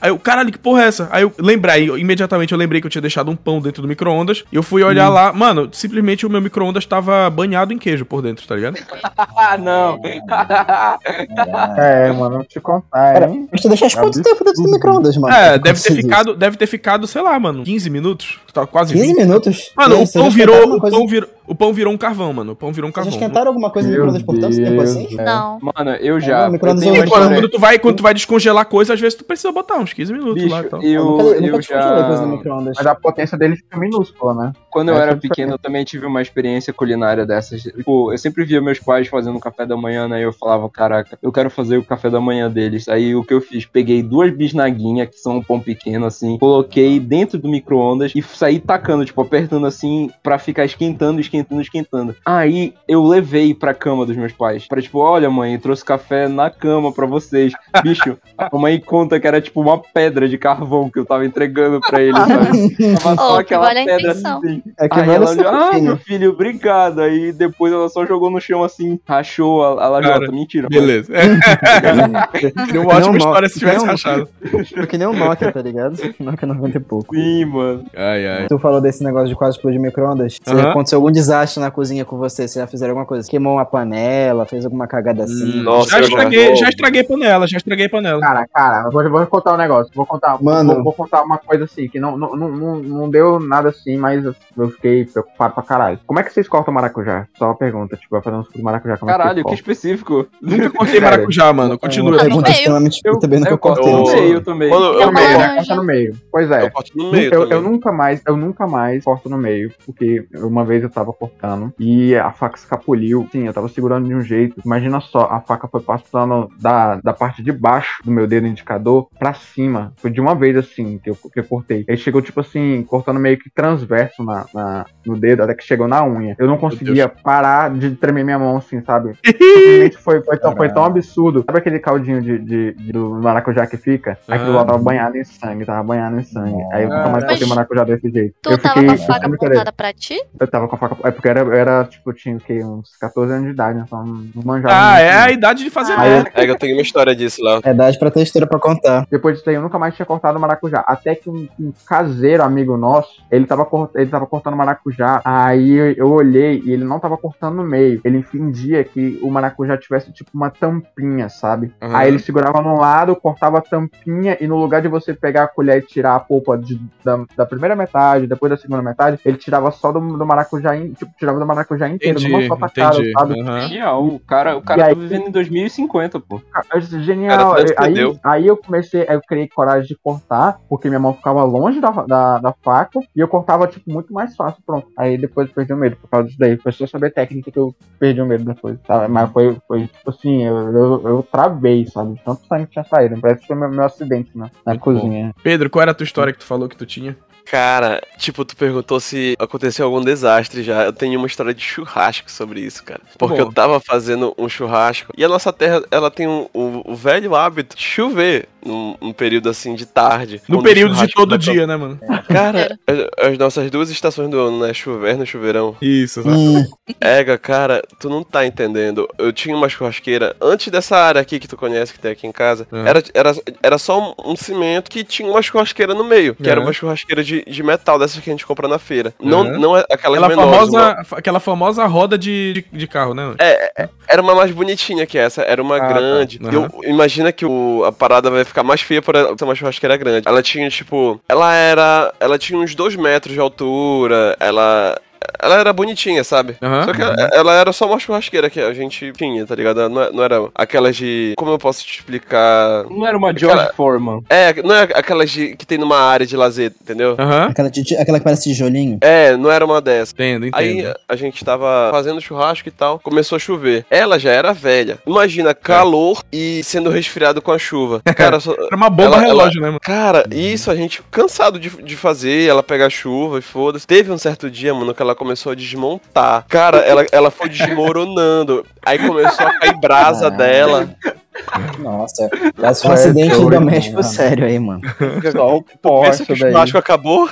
Aí eu, caralho, que porra é essa? Aí eu lembrei, imediatamente eu lembrei que eu tinha deixado um pão dentro do micro-ondas. E eu fui olhar lá, mano, simplesmente o meu micro-ondas tava banhado em queijo por dentro, tá ligado? Ah, não. É, mano, vou te contar, hein? mas tu deixaste quanto tempo dentro do micro-ondas, mano? É, deve ter ficado, deve ter ficado, sei lá, mano, 15 minutos. Tá quase 15 20. minutos? Mano, o pão virou, o coisa- pão virou, o pão virou um carvão, mano. O pão virou um Vocês carvão. esquentaram alguma coisa no micro-ondas por tanto tempo assim? Não. Mano, eu É, já. eu é um Quando, tu vai, quando tu vai descongelar coisa, às vezes tu precisa botar uns 15 minutos lá e Bicho, tal. Eu eu, nunca, eu nunca eu coisa no já. micro-ondas. Mas a potência dele fica minúscula, né? Quando eu Essa era é pequeno, eu também tive uma experiência culinária dessas. Tipo, eu sempre via meus pais fazendo café da manhã, né? E eu falava, caraca, eu quero fazer o café da manhã deles. Aí o que eu fiz? Peguei duas bisnaguinhas, que são um pão pequeno, assim, coloquei dentro do micro-ondas e saí tacando, tipo, apertando assim, pra ficar esquentando, esquentando, esquentando. Aí eu levei pra cama dos meus pais. Pra tipo, olha, mãe, eu trouxe café na cama pra vocês. Bicho, a mãe conta que era tipo uma pedra de carvão que eu tava entregando pra eles, sabe? Tava só Oh, que aquela vale pedra assim. É que Aí ela olhou, ah, meu filho, obrigado. Aí depois ela só jogou no chão assim, rachou a, a lajota. Cara, Mentira. Beleza. Seria uma ótima história se tivesse rachado. Foi que nem o Nokia, tá ligado? Nokia 90 e pouco. Sim, mano. Ai, ai. Tu falou desse negócio de quase explodir micro-ondas. Se Aham. aconteceu algum desastre na cozinha com você, vocês já fizeram alguma coisa? Queimou uma panela, fez alguma cagada assim? Nossa, Já eu estraguei, já- já estraguei panela, já estraguei panela. Cara, cara, eu vou, eu vou contar um negócio. Vou contar, Mano. vou, vou contar uma coisa assim, que não, não, não, não, deu nada assim, mas eu fiquei preocupado pra caralho. Como é que vocês cortam maracujá? Só uma pergunta, tipo, vai fazer um suco de maracujá. Como Caralho, é que que específico. Nunca cortei maracujá, mano. É Continua. uma no pergunta extremamente Eu- eu também nunca Eu cortei. no Ô, meio também. Mano, É eu? No meio, né? Corta no meio. Pois é. eu corto no meio Eu, eu nunca mais, eu nunca mais corto no meio, porque uma vez eu tava cortando e a faca escapuliu. Sim, eu tava segurando de um jeito. Imagina só, a faca foi passando da, da parte de baixo do meu dedo indicador pra cima. Foi de uma vez assim que eu, que eu cortei. Aí chegou, tipo assim, cortando meio que transverso na, na- no dedo, até que chegou na unha. Eu não conseguia parar de tremer minha mão assim, sabe? Simplesmente foi, foi, tão, foi tão absurdo. Sabe aquele caldinho de, de- de- do maracujá que fica? Aquilo lá Ah. tava banhado em sangue, tava banhado em sangue. Aí eu nunca mais cortei maracujá desse jeito. Tu eu tava fiquei, com a faca apontada pra ti? eu tava com a faca. É porque era, eu era tipo, tinha o quê? Uns 14 anos de idade, né? Então não manjava. Ah, muito, é né? a idade de fazer Ah. merda. É que eu tenho uma história disso lá. É idade pra ter história pra contar. Depois disso aí, eu nunca mais tinha cortado maracujá. Até que um, um caseiro amigo nosso, ele tava, ele tava cortando maracujá. Aí eu, eu olhei e ele não tava cortando no meio. Ele fingia que o maracujá tivesse tipo uma tampinha, sabe? Aham. Aí ele segurava num lado, cortava a tampinha e no lugar de você pegar a colher e tirar a polpa de- da, da primeira metade, depois da segunda metade, ele tirava só do, do maracujá, tipo, tirava do maracujá inteiro, Entendi, numa só tacada, sabe? Aham. Genial, o cara, o cara E tá aí- vivendo em 2050, pô. Cara, Genial. Cara, tu aí, entendeu? aí eu comecei, aí eu criei coragem de cortar, porque minha mão ficava longe da, da, da faca e eu cortava, tipo, muito mais fácil. Pronto. Aí depois eu perdi o medo por causa disso daí. Foi só saber técnica que eu perdi o medo depois, sabe? Mas foi, foi tipo assim, eu, eu, eu travei, sabe? De Tanto sangue que tinha saído. Parece que foi meu, meu acidente na, na Muito cozinha. Pedro, qual era a tua história que tu falou que tu tinha? Cara, tipo, tu perguntou se aconteceu algum desastre já. Eu tenho uma história de churrasco sobre isso, cara. Porque Bom. eu tava fazendo um churrasco e a nossa terra, ela tem um, o, o velho hábito de chover num, num período assim de tarde. No período de todo dia, né, mano? Cara, as, as nossas duas estações do ano, né? Choverno e chuveirão. Isso, exato. Hum, Ega, cara, tu não tá entendendo. Eu tinha uma churrasqueira antes dessa área aqui que tu conhece, que tem aqui em casa. Uhum. Era, era, era só um, um cimento que tinha uma churrasqueira no meio. Que era Uhum. uma churrasqueira de, de metal, dessas que a gente compra na feira. Não, Uhum. não é aquelas Aquela menores. uma- famosa, aquela famosa roda de, de, de carro, né? Era uma mais bonitinha que essa, era uma Ah, tá. grande. Uhum. E eu- imagina que o- a parada vai ficar mais feia por ela ser uma churrasqueira grande. Ela tinha, tipo. Ela era. Ela tinha uns dois metros de altura. Ela. Ela era bonitinha, sabe? Aham. Só que ela, ela era só uma churrasqueira que a gente tinha, tá ligado? Ela Não, não era aquelas de. Como eu posso te explicar? Não era uma George Aquela- Foreman. É, não é aquelas de, que tem numa área de lazer, entendeu? Aham. Aquela, titi- aquela que parece tijolinho. É, não era uma dessas. Entendo, entendo. Aí a gente tava fazendo churrasco e tal, começou a chover. Ela já era velha. Imagina, calor e sendo resfriado com a chuva. Cara, só- Era uma bomba ela- relógio, né, mano? Cara, isso a gente cansado de, de fazer, ela pegar chuva e foda-se. Teve um certo dia, mano, que ela começou a desmontar. Cara, ela, ela foi desmoronando. Aí começou a cair brasa Ah. dela. Nossa, quase um acidente doido, doméstico mano. sério aí, mano. Só o Pensa que o daí. churrasco acabou.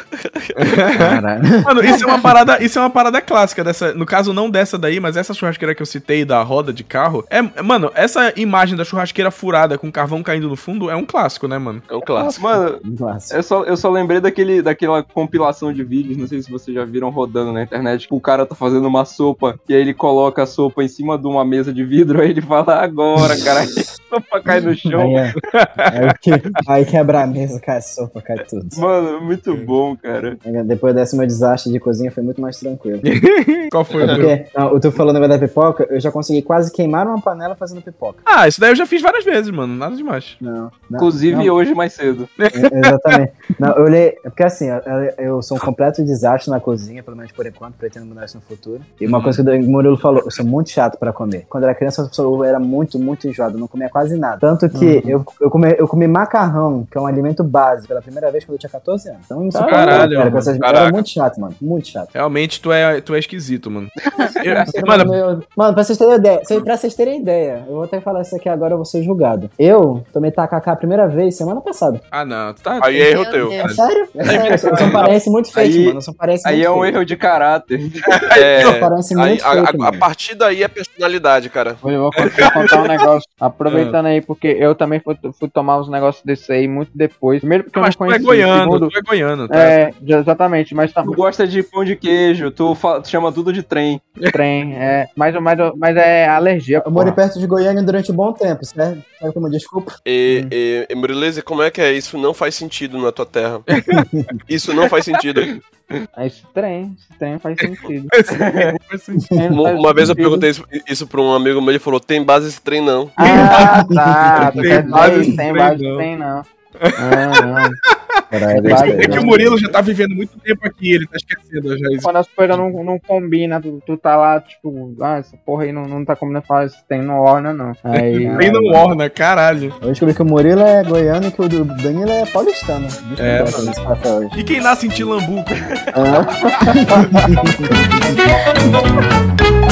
Caralho. Mano, isso é uma parada, isso é uma parada clássica dessa, no caso não dessa daí, mas essa churrasqueira que eu citei da roda de carro, é, mano, essa imagem da churrasqueira furada com carvão caindo no fundo é um clássico, né, mano? É um clássico. Mano, Nossa. eu só, eu só lembrei daquele, daquela compilação de vídeos, não sei se vocês já viram rodando na internet, que o cara tá fazendo uma sopa e aí ele coloca a sopa em cima de uma mesa de vidro, aí ele fala agora, cara, sopa cai no chão. Aí, é, aí, que- aí quebra a mesa, cai a sopa, cai tudo. Mano, muito bom, cara. Depois desse meu desastre de cozinha foi muito mais tranquilo. Qual foi? É o teu? porque, não, o tu falou no da pipoca, eu já consegui quase queimar uma panela fazendo pipoca. Ah, isso daí eu já fiz várias vezes, mano, nada demais. Não. não Inclusive não, hoje mais cedo. é- Exatamente. Não, eu olhei. é Porque assim, eu, eu sou um completo desastre na cozinha, pelo menos por enquanto, pretendo mudar isso no futuro. E uma coisa que o Murilo falou, eu sou muito chato pra comer. Quando eu era criança, eu era muito, muito enjoado, eu não comia quase nada. Tanto que eu, eu, comi, eu comi macarrão, que é um alimento básico, pela primeira vez quando eu tinha 14 anos. Então, isso Caralho, cara, mano. essas- era muito chato, mano. Muito chato. Realmente tu é, tu é esquisito, mano. Eu- Mano, mano, mano, pra vocês terem ideia, pra vocês terem ideia, eu vou até falar isso aqui agora, eu vou ser julgado. Eu tomei tacacá a primeira vez semana passada. ah não, tá... Aí é erro Meu teu. É sério? É sério, eu sou um paraense muito feio, Aí- mano. Um paraense Aí muito é um feio. erro de caráter. É, paraense aí, muito a, feio, a- a mano. partir daí é personalidade, cara. Eu vou vou contar um negócio, aproveitando aí, porque eu também fui, fui tomar uns negócios desse aí muito depois. Primeiro porque eu tu não é conhecia. goiano, segundo, tu é goiano, tá? é, exatamente, mas tá Tu gosta de pão de queijo, tu, fa- tu chama tudo de trem. trem, é, mas, mas, mas é alergia. Eu morei porra. perto de Goiânia durante um bom tempo, certo? Sabe como desculpa? E, e, e Murileza, como é que é? Isso não faz sentido na tua terra. Isso não faz sentido. É esse trem, esse trem faz sentido. Trem Uma, uma vez eu perguntei isso, isso pra um amigo meu, ele falou, tem base esse trem não. Ah, tá. Tem quer base dizer, tem trem, base não. tem não. Ah, não. Caralho, Vai, É que o Murilo já tá vivendo muito tempo aqui, ele tá esquecendo já isso. Quando as coisas não, não combinam, tu, tu tá lá, tipo, ah, essa porra aí não, não tá combinando, fala, tem no orna, não. Aí, Nem não orna, caralho. Eu descobri que o Murilo é goiano e que o do Danilo é paulistano. Deixa É. E quem nasce em Tilambuco? Qual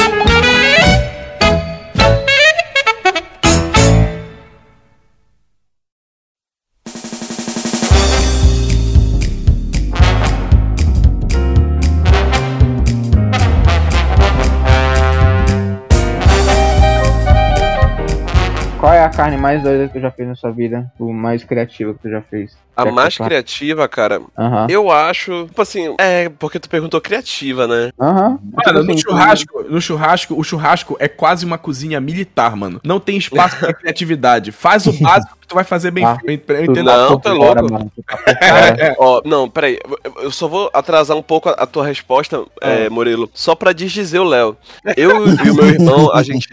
carne mais doida que tu já fez na sua vida? O mais criativo que tu já fez? A Quer mais eu criativa, cara, Aham. eu acho, tipo assim, é, porque tu perguntou criativa, né? Aham. Mano, no Tipo assim, churrasco, no churrasco, o churrasco é quase uma cozinha militar, mano. Não tem espaço pra criatividade. Faz o básico que tu vai fazer bem Ah, feito. Eu entendo. Não, tá fora, louco. mano, tá por fora. Ó, não, peraí, eu- só vou atrasar um pouco a, a tua resposta, é, Murilo, só pra desdizer o Léo. Eu e o meu irmão, a gente,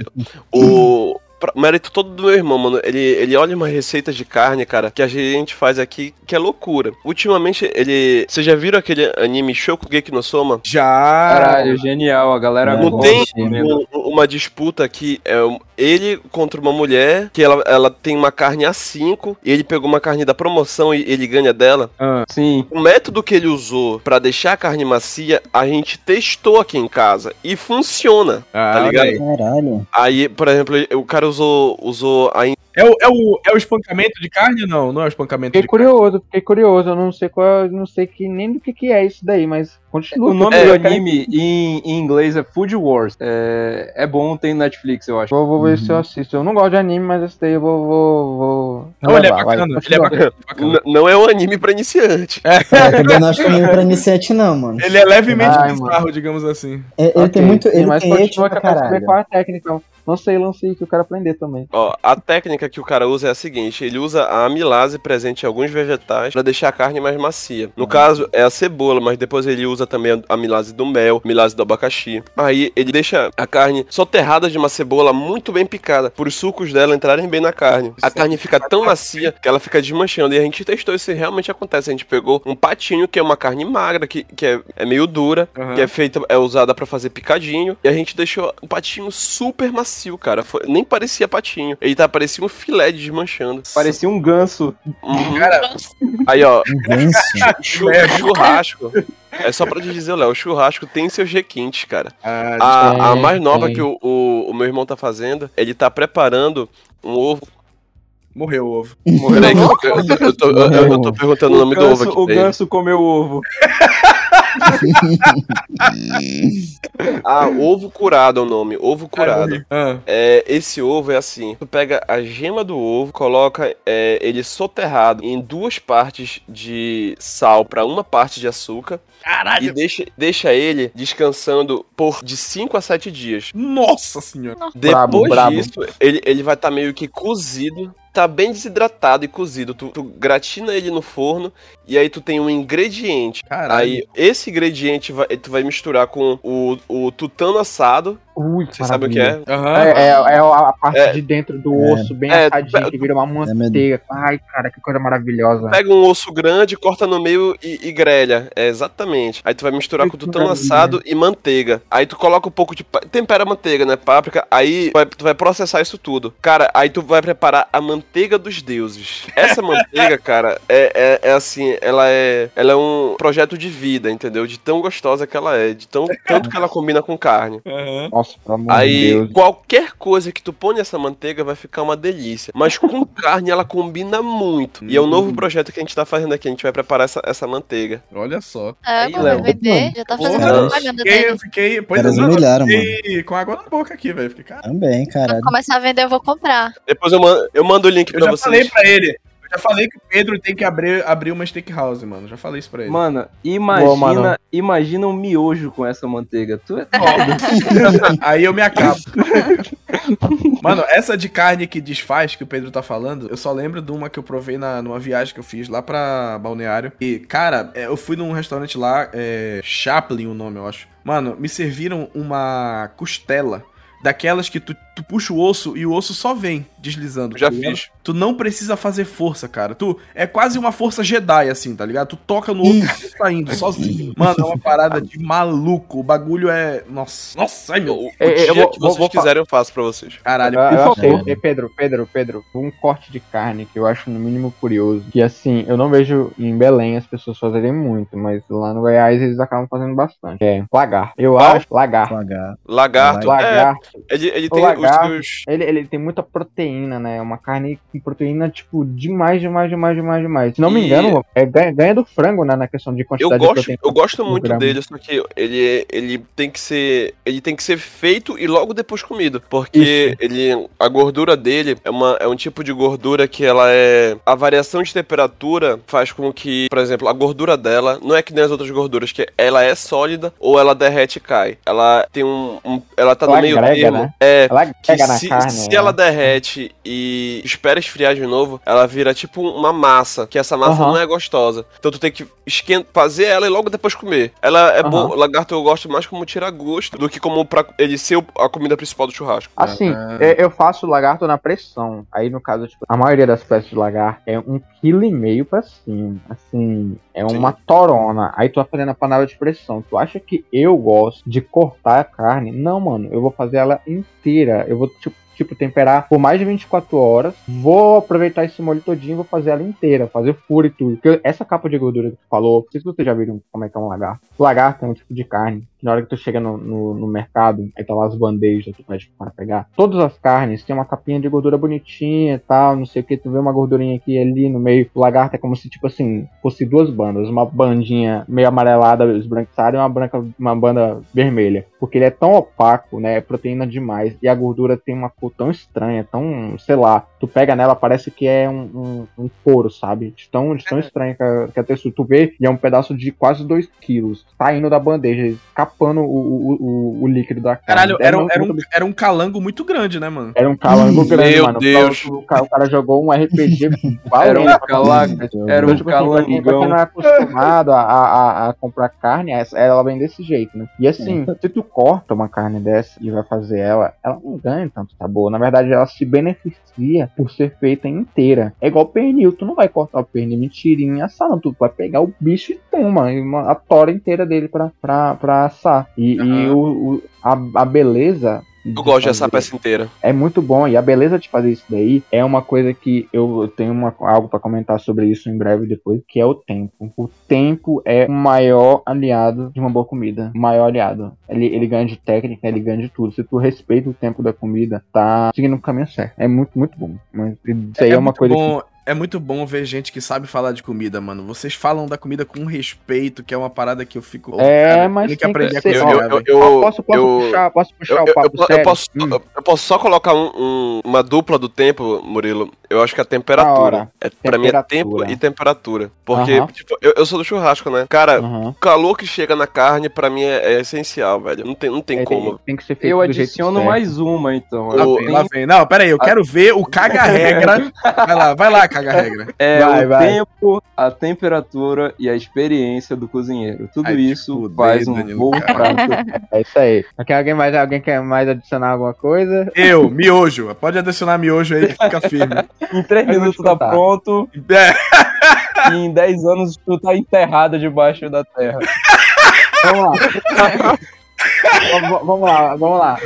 o mérito todo do meu irmão, mano, ele, ele olha umas receitas de carne, cara, que a gente faz aqui, que é loucura. Ultimamente, ele, vocês já viram aquele anime Shokugeki no Soma? Já. Caralho, genial, a galera Não gosta tem um- uma disputa que é um- ele contra uma mulher que ela, ela tem uma carne A5 e ele pegou uma carne da promoção e ele ganha dela. Ah, Sim. O método que ele usou pra deixar a carne macia, a gente testou aqui em casa e funciona, ah, tá ligado? aí. Caralho. Aí, por exemplo, o cara usou, usou a É o, é, o, é o espancamento de carne ou não? Não é o espancamento Fiquei de carne. curioso, fiquei curioso. Eu não sei qual, eu não sei que, nem do que, que é isso daí, mas continua. O nome É, do eu anime em, em inglês é Food Wars. É, é bom, tem no Netflix, eu acho. Vou, vou ver se eu assisto. Eu não gosto de anime, mas esse daí eu vou. vou, vou... Não, ele é levar, vai, bacana. Ele é bacana. bacana. Não é um anime pra iniciante. É, também não acho que é pra iniciante, não, mano. Ele é levemente Ai, bizarro, digamos assim. É, Ele Ok, tem muito. sim, Ele mas tem continua que eu quero saber qual é a técnica. Lancei, lancei, que eu quero aprender também. Ó, a técnica técnica que o cara usa é a seguinte: ele usa a amilase presente em alguns vegetais pra deixar a carne mais macia. No caso, é a cebola, mas depois ele usa também a amilase do mel, amilase do abacaxi. Aí ele deixa a carne soterrada de uma cebola muito bem picada, por os sucos dela entrarem bem na carne. A carne fica tão macia que ela fica desmanchando. E a gente testou isso realmente acontece. A gente pegou um patinho, que é uma carne magra, que, que é, é meio dura, Aham. que é feita, é usada pra fazer picadinho. E a gente deixou o patinho super macio, cara. Foi- nem parecia patinho. Ele tá parecia um filé desmanchando. Parecia um ganso. Uhum. Cara, Aí, ó, Um ganso. chu- churrasco. É só pra te dizer, Léo, o churrasco tem seus requintes, cara. ah, A, a Tem, mais nova tem. que o, o, o meu irmão tá fazendo, ele tá preparando um ovo. morreu o ovo. Peraí, que eu, eu, eu tô, eu- eu tô perguntando o nome do ovo ganso, aqui. o ganso comeu ovo. Ah, ovo curado é o nome. Ovo curado. Ah, É, esse ovo é assim: tu pega a gema do ovo, coloca é, ele soterrado em duas partes de sal pra uma parte de açúcar e caralho. deixa, deixa ele descansando por de 5 a 7 dias. Nossa senhora. Depois brabo. disso, ele, ele vai estar meio que cozido. Tá bem desidratado e cozido. Tu, tu gratina ele no forno e aí tu tem um ingrediente. Caralho. Aí esse ingrediente vai, tu vai misturar com o, o tutano assado. Ui, Você sabe o que é? Aham. É, é, é a parte É. de dentro do É. osso, bem É, assadinho, é- que vira uma manteiga. Ai, cara, que coisa maravilhosa. Pega um osso grande, corta no meio e, e grelha. É, exatamente. Aí tu vai misturar Ai, com que tutano maravilha. assado e manteiga. Aí tu coloca um pouco de. Tempera a manteiga, né? Páprica. Aí tu vai, tu vai processar isso tudo. Cara, aí tu vai preparar a manteiga dos deuses. Essa manteiga, cara, é, é, é assim, ela é. Ela é um projeto de vida, entendeu? De tão gostosa que ela é. De tão, tanto que ela combina com carne. Aham. Nossa, pelo amor de Aí, Deus. qualquer coisa que tu põe nessa manteiga vai ficar uma delícia. Mas com carne ela combina muito. E é um novo projeto que a gente tá fazendo aqui. A gente vai preparar essa, essa manteiga. Olha só. É, Aí, mano, Léo. já tá fazendo Porra, propaganda Fiquei, dele. eu fiquei. Pois Caras é, eu humilharam, fiquei com água na boca aqui, velho. Fiquei, cara. Também, Quando começar a vender, eu vou comprar. Depois eu mando, eu mando link Eu pra já vocês. falei pra ele. Eu já falei que o Pedro tem que abrir, abrir uma steakhouse, mano. Já falei isso pra ele. Mano, imagina, Boa, mano. imagina um miojo com essa manteiga. Tu é Aí eu me acabo. Mano, essa de carne que desfaz que o Pedro tá falando, eu só lembro de uma que eu provei na, numa viagem que eu fiz lá pra Balneário. E, cara, é, eu fui num restaurante lá, é, Chaplin o nome, eu acho. Mano, me serviram uma costela. Daquelas que tu, tu puxa o osso e o osso só vem deslizando. Já tá fiz. Tu não precisa fazer força, cara. Tu é quase uma força Jedi, assim, tá ligado? Tu toca no osso e tá indo, sozinho. Mano, é uma parada de maluco. O bagulho é. Nossa, nossa, ai meu. O, o É, é, dia eu vou- que vou- vocês vou fa- quiserem eu faço pra vocês. Caralho, Eu, por eu favor. achei, e Pedro, Pedro, Pedro, um corte de carne que eu acho no mínimo curioso. Que assim, eu não vejo em Belém as pessoas fazerem muito, mas lá no Goiás eles acabam fazendo bastante. É lagarto. Eu Qual? acho lagarto. Pagar. Lagarto. É, Lagarto. ele, ele tem lagarto. os. Ele, ele tem muita proteína, né? Uma carne com proteína, tipo, demais, demais, demais, demais, demais. Se não me E- engano, é, ganha, ganha do frango, né? Na questão de Eu quantidade de gosto, proteína. eu gosto muito grama. dele, só que ele, ele tem que ser. Ele tem que ser feito e logo depois comido. Porque ele. A gordura dele é, uma, é um tipo de gordura que ela é. A variação de temperatura faz com que, por exemplo, a gordura dela não é que nem as outras gorduras, que ela é sólida ou ela derrete e cai. Ela tem um. um- ela tá Ela no meio agrega, termo. né? É. Ela pega na se, carne. se né? ela derrete e espera esfriar de novo, ela vira tipo uma massa, que essa massa Aham. não é gostosa. Então tu tem que fazer ela e logo depois comer. Ela é Aham. boa, lagarto eu gosto mais como tira gosto do que como pra ele ser a comida principal do churrasco. Assim, Ah. eu- faço lagarto na pressão. Aí, no caso, tipo, a maioria das peças de lagarto é um quilo e meio pra cima. Assim, é Sim. uma torona. Aí tu vai fazendo a panela de pressão. Tu acha que eu gosto de cortar a carne? Não, mano. Eu vou fazer ela inteira. Eu vou, tipo, tipo, temperar por mais de 24 horas. Vou aproveitar esse molho todinho vou fazer ela inteira, fazer furo e tudo. Porque essa capa de gordura que tu falou, não sei se vocês já viram como é que é um lagarto. Lagarto é um tipo de carne na hora que tu chega no, no, no mercado, aí tá lá as bandejas, tu pede para pegar. Todas as carnes têm uma capinha de gordura bonitinha e tal, não sei o que. Tu vê uma gordurinha aqui e ali no meio. O lagarto é como se, tipo assim, fosse duas bandas. Uma bandinha meio amarelada, esbranquiçada, e uma, branca, uma banda vermelha. Porque ele é tão opaco, né? É proteína demais. E a gordura tem uma cor tão estranha, tão, sei lá. Tu pega nela, parece que é um, um, um couro, sabe? De tão, de tão estranha que a, que a textura. Tu vê e é um pedaço de quase 2 quilos. Saindo da bandeja, escapando chapando o, o, o, o líquido da carne. Caralho, É era, um- era, um, era um calango muito grande, né, mano? Era um calango grande, Meu mano. Deus. O cara, o cara jogou um RPG Era um calango, era um Então, tipo assim, pra quem, não é acostumado a, a, a comprar carne, essa- ela vem desse jeito, né? E assim, se tu corta uma carne dessa e vai fazer ela, ela não ganha tanto sabor. Na verdade, ela se beneficia por ser feita inteira. É igual pernil, tu não vai cortar o pernil mentirinha assar, não. Tu vai pegar o bicho e toma, e uma, a tora inteira dele pra, pra, pra assar. E, e o, o- a, a beleza. Eu gosto de essa fazer- peça inteira. é muito bom. E a beleza de fazer isso daí é uma coisa que eu tenho uma, algo pra comentar sobre isso em breve depois, que é o tempo. O tempo é o maior aliado de uma boa comida. O maior aliado. Ele, ele ganha de técnica, ele ganha de tudo. Se tu respeita o tempo da comida, tá seguindo o caminho certo. É muito, muito bom. Mas isso aí é, uma muito coisa bom, É muito bom ver gente que sabe falar de comida, mano. Vocês falam da comida com respeito, que é uma parada que eu fico. É, Cara, mas que tem que aprender a ser- cozinhar, Eu- eu- que. eu- posso, posso eu- puxar, posso puxar Eu, o eu- papo eu- eu sério? posso, Hum. eu, eu posso só colocar um- um- uma dupla do tempo, Murilo. Eu acho que a temperatura. hora. É, pra mim é tempo Temperatura. e temperatura. Porque, Aham. tipo, eu, eu sou do churrasco, né? Cara, Aham. o calor que chega na carne, pra mim, é, é essencial, velho. Não tem, não tem É, como. tem que ser feito Eu adiciono mais uma, então. Lá o- vem, lá vem. Não, pera aí, eu quero ver o caga-regra. Vai lá, vai lá, caga-regra. É Vai, o vai. tempo, a temperatura e a experiência do cozinheiro. Tudo Ai, isso fudei, faz um Danilo, bom cara. prato. É isso aí. Aqui alguém mais, alguém quer mais adicionar alguma coisa? Eu, miojo. Pode adicionar miojo aí que fica firme. Em três minutos tá pronto É, e em 10 anos tu tá enterrado debaixo da terra. Vamos lá. Vamos- vamos lá, vamos lá.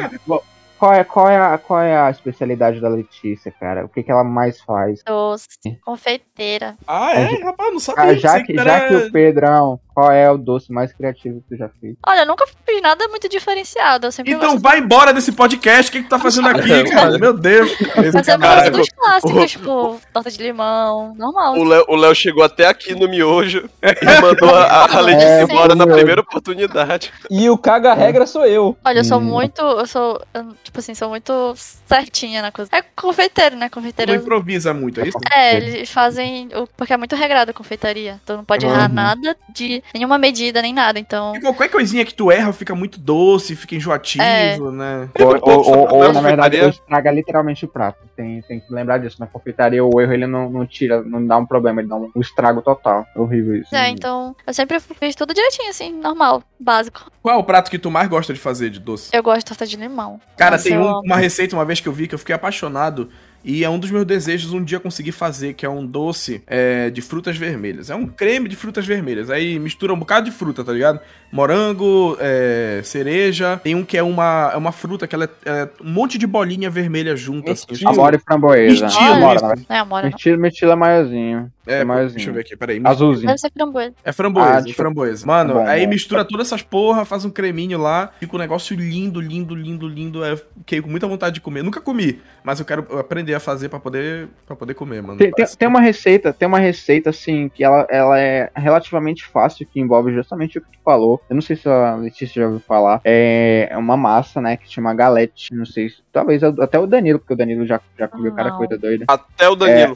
Qual é, qual, é a, qual é a especialidade da Letícia, cara? O que, que ela mais faz? Doce, confeiteira. Ah, é? Rapaz, não sabia. Ah, já, que, já que o Pedrão, qual é o doce mais criativo que tu já fez? Olha, eu nunca fiz nada muito diferenciado. Eu sempre Então gosto vai embora desse podcast. O que, que tu tá fazendo aqui, cara? Meu Deus. Eu sempre Caralho, gosto dos clássicos, o- tipo, torta de limão, normal. O Léo, o Léo chegou até aqui no miojo e mandou a, a Letícia É, embora na primeira oportunidade. E o caga-regra sou eu. Olha, eu sou Hum. muito. Eu sou. eu, tipo assim, sou muito certinha na coisa. É confeiteiro, né? Tu Confeiteiro. não improvisa muito, é isso? É, eles fazem. o- Porque é muito regrado a confeitaria. Então não pode errar Uhum. nada de nenhuma medida, nem nada. Então. E qualquer coisinha que tu erra fica muito doce, fica enjoativo, né? Ou, ou- ou- ou, na verdade, confeitaria. estraga literalmente o prato. Tem, tem que lembrar disso. Na confeitaria, o erro ele não, não tira, não dá um problema, ele dá um, estrago total. É horrível isso. É, então. Eu sempre fiz tudo direitinho, assim, normal, básico. Qual é o prato que tu mais gosta de fazer de doce? Eu gosto de torta de limão. Cara, Nossa, tem um- uma receita uma vez que eu vi que eu fiquei apaixonado. E é um dos meus desejos um dia conseguir fazer, que é um doce é, de frutas vermelhas. É um creme de frutas vermelhas. Aí mistura um bocado de fruta, tá ligado? Morango, é, cereja. Tem um que é uma, é uma fruta que ela é, é um monte de bolinha vermelha junta. Assim. Amora e framboesa. Mirtilo, Amora, é não. Mirtilo, mirtilo é maiorzinho. É, maiorzinho. deixa eu ver aqui, peraí. Azulzinho. Deve ser framboesa. É framboesa, Ah, é deixa- framboesa. Mano, Tá bom, aí bom. mistura todas essas porra, faz um creminho lá, fica um negócio lindo, lindo, lindo, lindo. É, fiquei com muita vontade de comer. Nunca comi, mas eu quero aprender a fazer pra poder, pra poder comer, mano. Tem, tem, tem uma receita, tem uma receita assim que ela, ela é relativamente fácil, que envolve justamente o que tu falou. Eu não sei se a Letícia já ouviu falar. É uma massa, né, que chama galete. Não sei se. Talvez até o Danilo, porque o Danilo já, já comeu cada Não. coisa doida. Até o Danilo.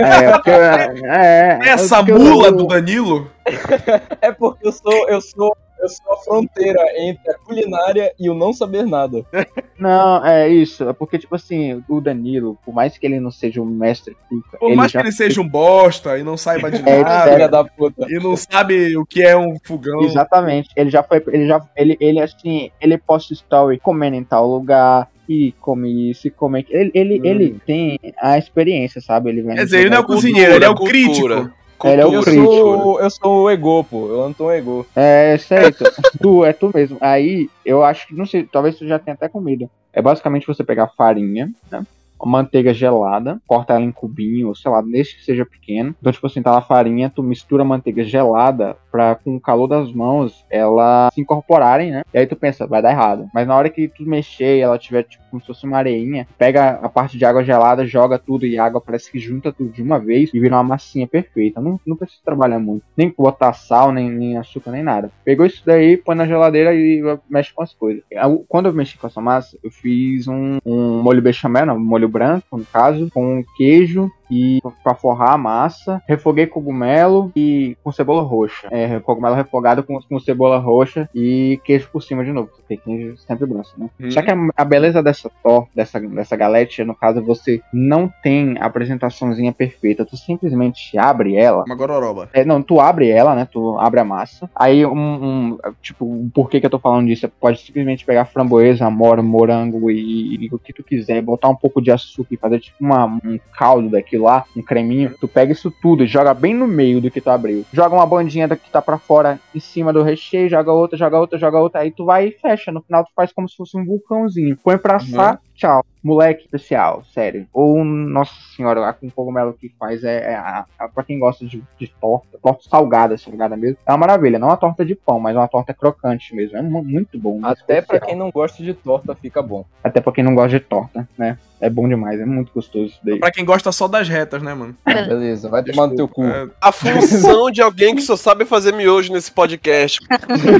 É, porque. É, é, Essa porque eu- mula do Danilo? É porque eu sou, eu sou, eu sou a fronteira entre a culinária e o não saber nada. Não, é isso. É porque, tipo assim, o Danilo, por mais que ele não seja um mestre cuca, Por ele mais já que ele seja um bosta e não saiba de É, nada, Filha da puta. e não sabe o que é um fogão. Exatamente. Ele já foi. Ele já. Ele, ele assim, ele posta story comendo em tal lugar. E come isso, e come aquilo. Ele, ele, Hum. ele tem a experiência, sabe? Ele vem Quer dizer, ele não é o Cultura, cozinheiro, ele é o cultura. crítico. Ele é o Eu Cultura. crítico. sou, eu sou o ego, pô. Eu Anton um Ego. É certo. tu, é tu mesmo. Aí, eu acho que, não sei, talvez tu já tenha até comida. É basicamente você pegar farinha, né? Manteiga gelada, corta ela em cubinho, ou sei lá, desde que seja pequeno. Então, tipo assim, tá lá a farinha, tu mistura a manteiga gelada pra, com o calor das mãos, ela se incorporarem, né? E aí tu pensa, vai dar errado. Mas na hora que tu mexer e ela tiver, tipo, como se fosse uma areinha, pega a parte de água gelada, joga tudo e a água parece que junta tudo de uma vez e vira uma massinha perfeita. Não, não precisa trabalhar muito. Nem botar sal, nem, nem açúcar, nem nada. Pegou isso daí, põe na geladeira e mexe com as coisas. Eu- Quando eu mexi com essa massa, eu fiz um, um molho bechamel, um molho branco, no caso, com queijo e pra forrar a massa, refoguei cogumelo e com cebola roxa. É, cogumelo refogado com, com cebola roxa e queijo por cima de novo. Porque queijo sempre grosso, né? Hum. Só que a, a beleza dessa torta, dessa, dessa galete, no caso, você não tem a apresentaçãozinha perfeita. Tu simplesmente abre ela Uma gororoba. é, não, tu abre ela, né? Tu abre a massa. Aí, um, um- tipo, o porquê que eu tô falando disso? Você pode simplesmente pegar framboesa, amora, morango e, e o que tu quiser, botar um pouco de açúcar e fazer tipo uma, um caldo daquilo lá, um creminho. Tu pega isso tudo e joga bem no meio do que tu abriu. Joga uma bandinha da que tá pra fora em cima do recheio, joga outra, joga outra, joga outra. Aí tu vai e fecha. No final tu faz como se fosse um vulcãozinho. Põe pra assar, tchau. Moleque especial, sério. Ou, nossa senhora, lá com cogumelo que faz é, é a, a, pra quem gosta de, de torta, torta salgada, salgada mesmo. É uma maravilha. Não uma torta de pão, mas uma torta crocante mesmo. É mu- muito bom. muito Até pra especial. quem não gosta de torta, fica bom. Até pra quem não gosta de torta, né? É bom demais, é muito gostoso isso daí. Pra quem gosta só das retas, né, mano? Beleza, vai tomar no teu cu. É, A função de alguém que só sabe fazer miojo nesse podcast.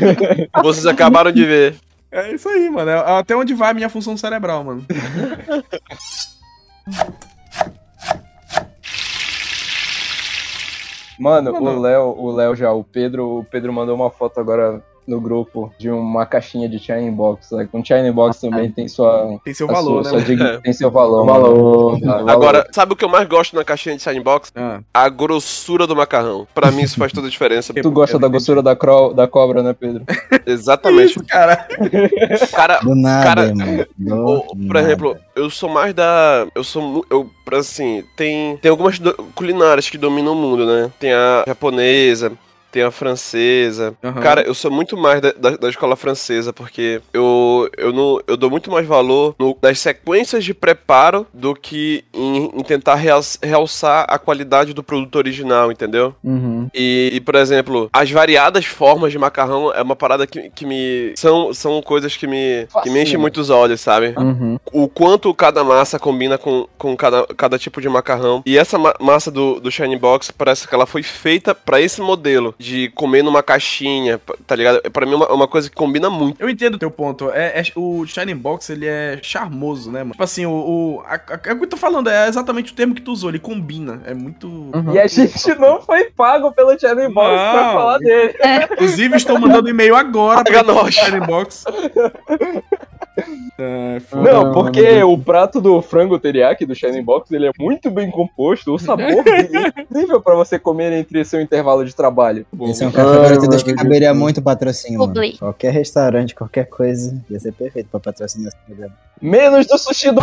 Vocês acabaram de ver. É isso aí, mano. É até onde vai a minha função cerebral, mano. Mano, Mano. o Léo, o Léo já, o Pedro, o Pedro mandou uma foto agora no grupo de uma caixinha de China Box. Né? Com China Box também tem sua, Tem seu valor, sua- né? sua mano? tem seu valor. Valor. mano. Valor. Agora, sabe o que eu mais gosto na caixinha de Shine Box? Ah, A grossura do macarrão. Pra mim isso faz toda a diferença. tu gosta da grossura da, cro- da cobra, né, Pedro? Exatamente. isso, cara. Cara, Do nada, Cara, irmão. Do por nada. exemplo, eu sou mais da. Eu sou. Eu, pra assim, tem, tem algumas do- culinárias que dominam o mundo, né? Tem a japonesa, tem a francesa. Aham. Cara, eu sou muito mais da, da, da escola francesa, porque eu, eu, não, eu dou muito mais valor no, nas sequências de preparo do que em, em tentar realç- realçar a qualidade do produto original, entendeu? Uhum. E, e, por exemplo, as variadas formas de macarrão é uma parada que, que me. São, são coisas que me, que me enchem muito os olhos, sabe? Uhum. O quanto cada massa combina com, com cada, cada tipo de macarrão. E essa ma- massa do, do Shine Box parece que ela foi feita pra esse modelo de comer numa caixinha, tá ligado? Pra mim é uma, é uma coisa que combina muito. Eu entendo o teu ponto. É, é- o Shining Box, ele é charmoso, né, mano? Tipo assim, o. o a- a- é o que eu tô falando, é exatamente o termo que tu usou, ele combina. É muito. Uhum. E a gente não foi pago pelo China Box pra Não. falar dele. Inclusive, estou mandando e-mail agora Paga pra nós. Shining Box. É. Não, porque o prato do frango teriyaki do Shining Box, ele é muito bem composto, o sabor dele é incrível pra você comer entre seu intervalo de trabalho. Esse é um café para todos que caberia muito patrocínio, mano. Qualquer restaurante, qualquer coisa, ia ser perfeito pra patrocinar esse programa. Menos do sushi do...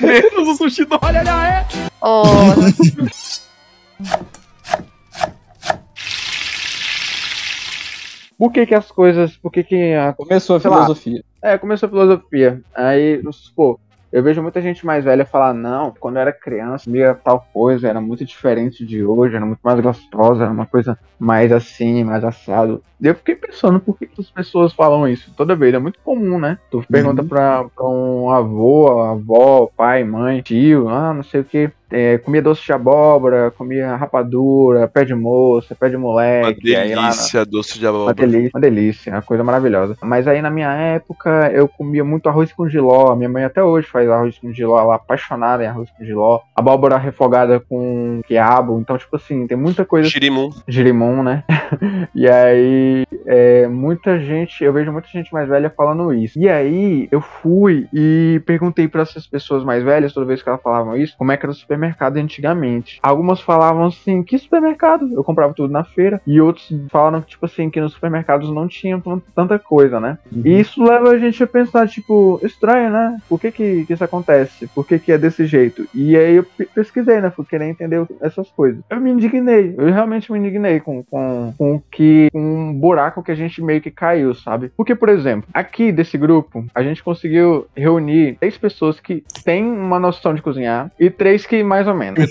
Menos o sushi do. Olha lá, é. Oh, Por que que as coisas, por que que a Começou a lá. filosofia. É, começou a filosofia. Aí, pô, eu vejo muita gente mais velha falar, não, quando eu era criança, comia tal coisa, era muito diferente de hoje, era muito mais gostosa, era uma coisa mais assim, mais assado. E eu fiquei pensando, por que, que as pessoas falam isso? Toda vez, é muito comum, né? Tu pergunta pra, pra um avô, avó, pai, mãe, tio, ah, não sei o que. É, comia doce de abóbora, comia rapadura, pé de moça, pé de Uma moleque. na- delícia doce de uma abóbora. delícia, uma delícia, uma coisa maravilhosa. Mas aí na minha época eu comia muito arroz com giló. Minha mãe até hoje faz arroz com giló, ela é apaixonada em arroz com giló. Abóbora refogada com quiabo. Então, tipo assim, tem muita coisa. Shirimum. Girimum, né? e aí, é, muita gente, eu vejo muita gente mais velha falando isso. E aí, eu fui e perguntei para essas pessoas mais velhas, toda vez que elas falavam isso, como é que era o supermercado antigamente. Algumas falavam assim, que supermercado? Eu comprava tudo na feira. E outros falaram, tipo assim, que nos supermercados não tinham tan- tanta coisa, né? E isso leva a gente a pensar, tipo, estranho, né? Por que que, que isso acontece? Por que que é desse jeito? E aí eu pe- pesquisei, né? Fui querer entender essas coisas. Eu me indignei. Eu realmente me indignei com, com, com que um buraco que a gente meio que caiu, sabe? Porque, por exemplo, aqui desse grupo, a gente conseguiu reunir três pessoas que têm uma noção de cozinhar e três que mais ou menos.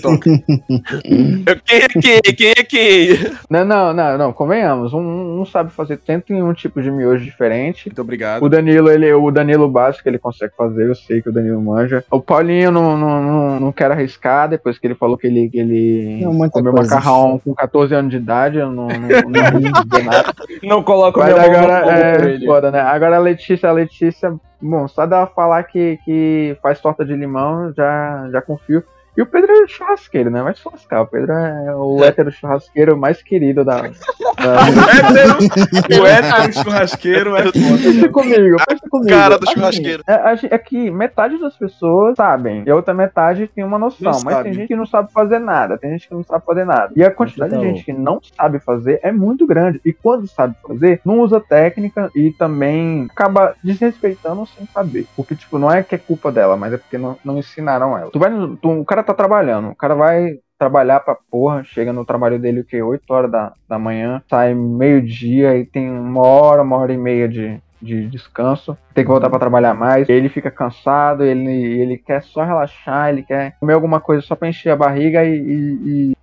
Quem é quem? Quem é quem? Não, não, não, não, convenhamos. Um, um sabe fazer 101 tipos de miojo diferente. Muito obrigado. O Danilo, ele, o Danilo básico, ele consegue fazer, eu sei que o Danilo manja. O Paulinho não, não, não, não quer arriscar, depois que ele falou que ele, que ele Não, comeu macarrão com 14 anos de idade, eu não, não, não nada. Não coloca o Mas no agora é foda, né? Agora a Letícia, a Letícia, bom, só dela falar que, que faz torta de limão, já, já confio. E o Pedro é churrasqueiro, né? Vai se lascar. O Pedro é o hétero churrasqueiro mais querido da. da... O hétero churrasqueiro é foda. Pensa comigo, pensa comigo. cara do Assim, churrasqueiro. É, a gen- é que metade das pessoas sabem, e a outra metade tem uma noção, Não mas sabe. tem gente que não sabe fazer nada, tem gente que não sabe fazer nada. E a quantidade de Total. gente que não sabe fazer é muito grande. E quando sabe fazer, não usa técnica e também acaba desrespeitando sem saber. Porque, tipo, não é que é culpa dela, mas é porque não, não ensinaram ela. Tu vai no- tu- o cara tá trabalhando, o cara vai trabalhar pra porra, chega no trabalho dele o que? 8 horas da, da manhã, sai meio-dia e tem uma hora, uma hora e meia de, de descanso, tem que voltar pra trabalhar mais, ele fica cansado, ele, ele quer só relaxar, ele quer comer alguma coisa só pra encher a barriga e- e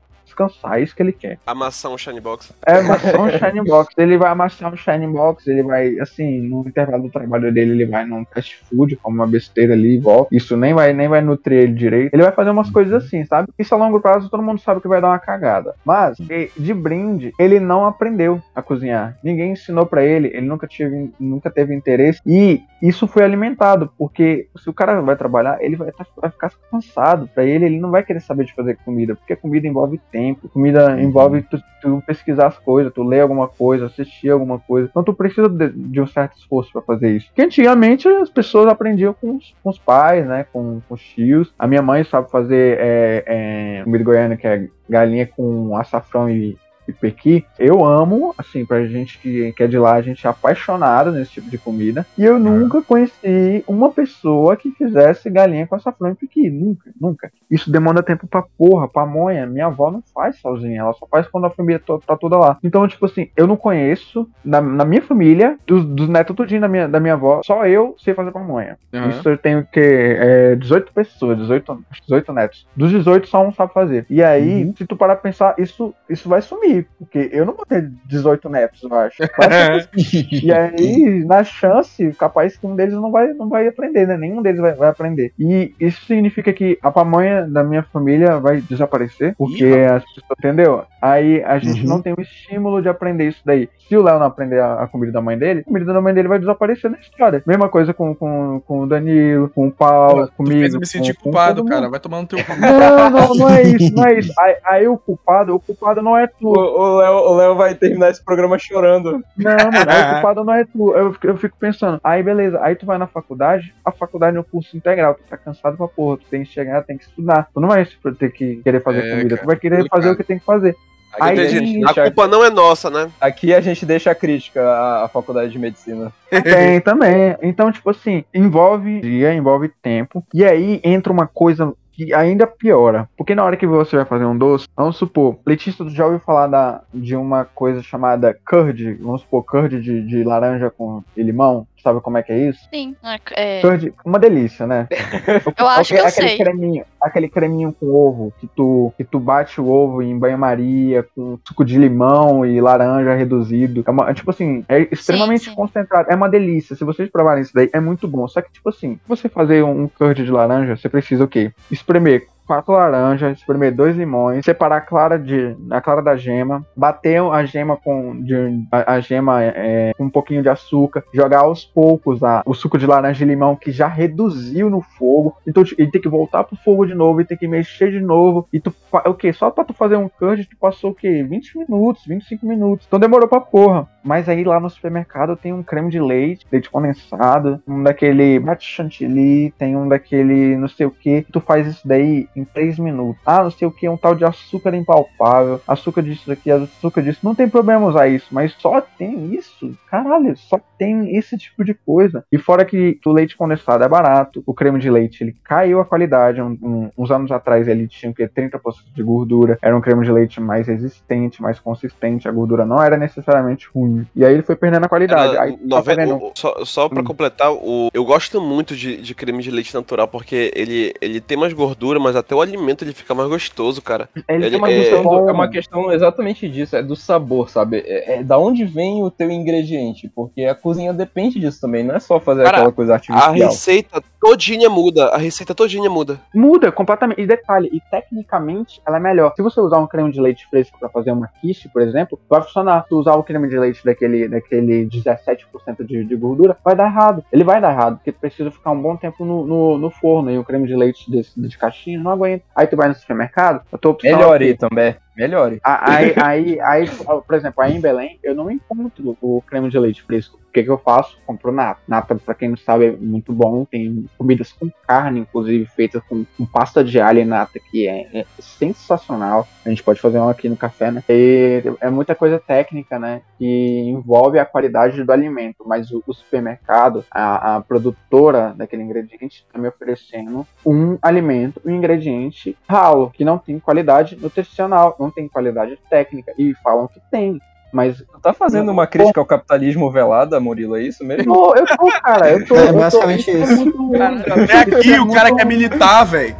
descansar, é isso que ele quer. Amassar um Shine Box. É amassar um Shine Box. Ele vai amassar um Shine Box, ele vai, assim, no intervalo do trabalho dele, ele vai num fast food, come uma besteira ali e volta. Isso nem vai, nem vai nutrir ele direito. Ele vai fazer umas coisas assim, sabe? Isso a longo prazo todo mundo sabe que vai dar uma cagada. Mas, e- de brinde, ele não aprendeu a cozinhar. Ninguém ensinou pra ele, ele nunca, tive, nunca teve interesse. E isso foi alimentado, porque se o cara vai trabalhar, ele vai, tá- vai ficar cansado. Pra ele, ele não vai querer saber de fazer comida, porque comida envolve tempo, comida envolve tu, tu pesquisar as coisas, tu ler alguma coisa, assistir alguma coisa. Então tu precisa de, de um certo esforço pra fazer isso. Porque antigamente as pessoas aprendiam com os, com os pais, né, com, com os tios. A minha mãe sabe fazer é, é, comida goiana, que é galinha com açafrão e e pequi, eu amo, assim, pra gente que, que é de lá, a gente é apaixonado nesse tipo de comida. E eu nunca conheci uma pessoa que fizesse galinha com açafrão e pequi. Nunca, nunca. Isso demanda tempo pra porra, pamonha. Minha avó não faz sozinha, ela só faz quando a família to- tá toda lá. Então, tipo assim, eu não conheço, na, na minha família, dos, dos netos tudinho da minha, da minha avó, só eu sei fazer pamonha. Aham. Isso eu tenho que é, 18 pessoas, 18, acho que 18 netos. Dos 18, só um sabe fazer. E aí, se tu parar pra pensar, isso, isso vai sumir. Porque eu não vou ter 18 netos, eu acho. Ser e aí, na chance, capaz que um deles não vai, não vai aprender, né? Nenhum deles vai, vai aprender. E isso significa que a pamonha da minha família vai desaparecer, porque Ih, as pessoas, entendeu? Aí a gente Uhum. não tem o estímulo de aprender isso daí. Se o Léo não aprender a, a comida da mãe dele, a comida da mãe dele vai desaparecer na história. Mesma coisa com, com, com o Danilo, com o Paulo, Tu comigo. fez eu me sentir com- com culpado, todo cara. Vai tomar no teu cu. Não, não, não é isso, não é isso. Aí, aí o culpado, o culpado não é tu. O Léo o Léo vai terminar esse programa chorando. Não, mano, aí o culpado não é tu. Eu, fico- eu fico pensando, aí beleza, aí tu vai na faculdade, a faculdade é um curso integral, tu tá cansado pra porra, tu tem que chegar, tem que estudar. Tu não vai ter que querer fazer É, comida, cara, tu vai querer complicado. fazer o que tem que fazer. Aí a Entendi. gente A culpa não é nossa, né? aqui a gente deixa a crítica à, à faculdade de medicina. Tem também. Então, tipo assim, envolve dia, envolve tempo. E aí entra uma coisa que ainda piora. Porque na hora que você vai fazer um doce, vamos supor, Letícia, tu já ouviu falar da, de uma coisa chamada curd? Vamos supor, curd de, de laranja com limão? Sabe como é que é isso? Sim, é, é, uma delícia, né? eu acho que eu aquele sei. creminho, aquele creminho com ovo que tu que tu bate o ovo em banho-maria com suco de limão e laranja reduzido. É, uma- é tipo assim, é extremamente sim. concentrado. É uma delícia. Se vocês provarem isso daí, é muito bom. Só que tipo assim, você fazer um curd de laranja, você precisa o quê? Espremer quatro laranjas, espremer dois limões, separar a clara de a clara da gema, bater a gema com de, a, a gema é, com um pouquinho de açúcar, jogar aos poucos a, o suco de laranja e limão que já reduziu no fogo, então e tem que voltar pro fogo de novo e tem que mexer de novo e tu o que? Só pra tu fazer um curd tu passou o quê? 20 minutos, 25 minutos. Então demorou pra porra. Mas aí lá no supermercado tem um creme de leite, leite condensado, um daquele bate chantilly, tem um daquele não sei o que. Tu faz isso daí em 3 minutos. Ah, não sei o que, um tal de açúcar impalpável, açúcar disso daqui, açúcar disso. Não tem problema usar isso, mas só tem isso. Caralho, só tem esse tipo de coisa. E fora que o leite condensado é barato, o creme de leite ele caiu a qualidade. Um- um- uns anos atrás ele tinha que 30% de gordura, era um creme de leite mais resistente, mais consistente, a gordura não era necessariamente ruim. E aí ele foi perdendo a qualidade. Era Aí, tá 90 vendo? o- só só pra Hum. completar, o, eu gosto muito de, de creme de leite natural porque ele, ele tem mais gordura, mas até o alimento ele fica mais gostoso, cara. Ele, ele- uma é- questão é uma questão exatamente disso, é do sabor, sabe? É, é da onde vem o teu ingrediente, porque a cozinha depende disso também, não é só fazer Cara, aquela coisa A artificial. receita todinha muda. A receita todinha muda. Muda completamente. E detalhe, e tecnicamente ela é melhor. Se você usar um creme de leite fresco pra fazer uma quiche, por exemplo, vai funcionar. Se usar o creme de leite daquele, daquele 17% de, de gordura, vai dar errado. Ele vai dar errado, porque precisa ficar um bom tempo no, no, no forno e o creme de leite desse, de caixinha não aguenta. Aí tu vai no supermercado, a tua opção Melhore, o quê? também. Melhore. Aí, aí, aí, por exemplo, aí em Belém, eu não encontro o creme de leite fresco. O que, que eu faço? Compro nata. Nata, pra quem não sabe, é muito bom. Tem comidas com carne, inclusive, feitas com, com pasta de alho e nata, que é, é sensacional. A gente pode fazer um aqui no café, né? E é muita coisa técnica, né? Que envolve a qualidade do alimento. Mas o, o supermercado, a, a produtora daquele ingrediente, está me oferecendo um alimento, um ingrediente ralo, que não tem qualidade nutricional, não tem qualidade técnica. E falam que tem. Mas Tu tá fazendo uma crítica ao capitalismo velada, Murilo, é isso eu mesmo? tô, eu tô, cara, eu tô. É basicamente isso. muito- Até aqui o cara quer militar, velho.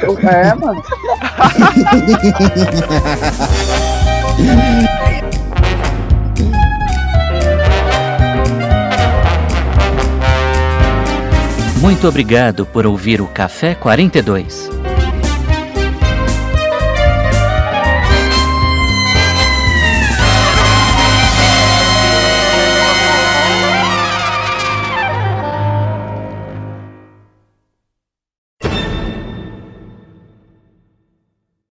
tô- É, mano. Muito obrigado por ouvir o Café 42.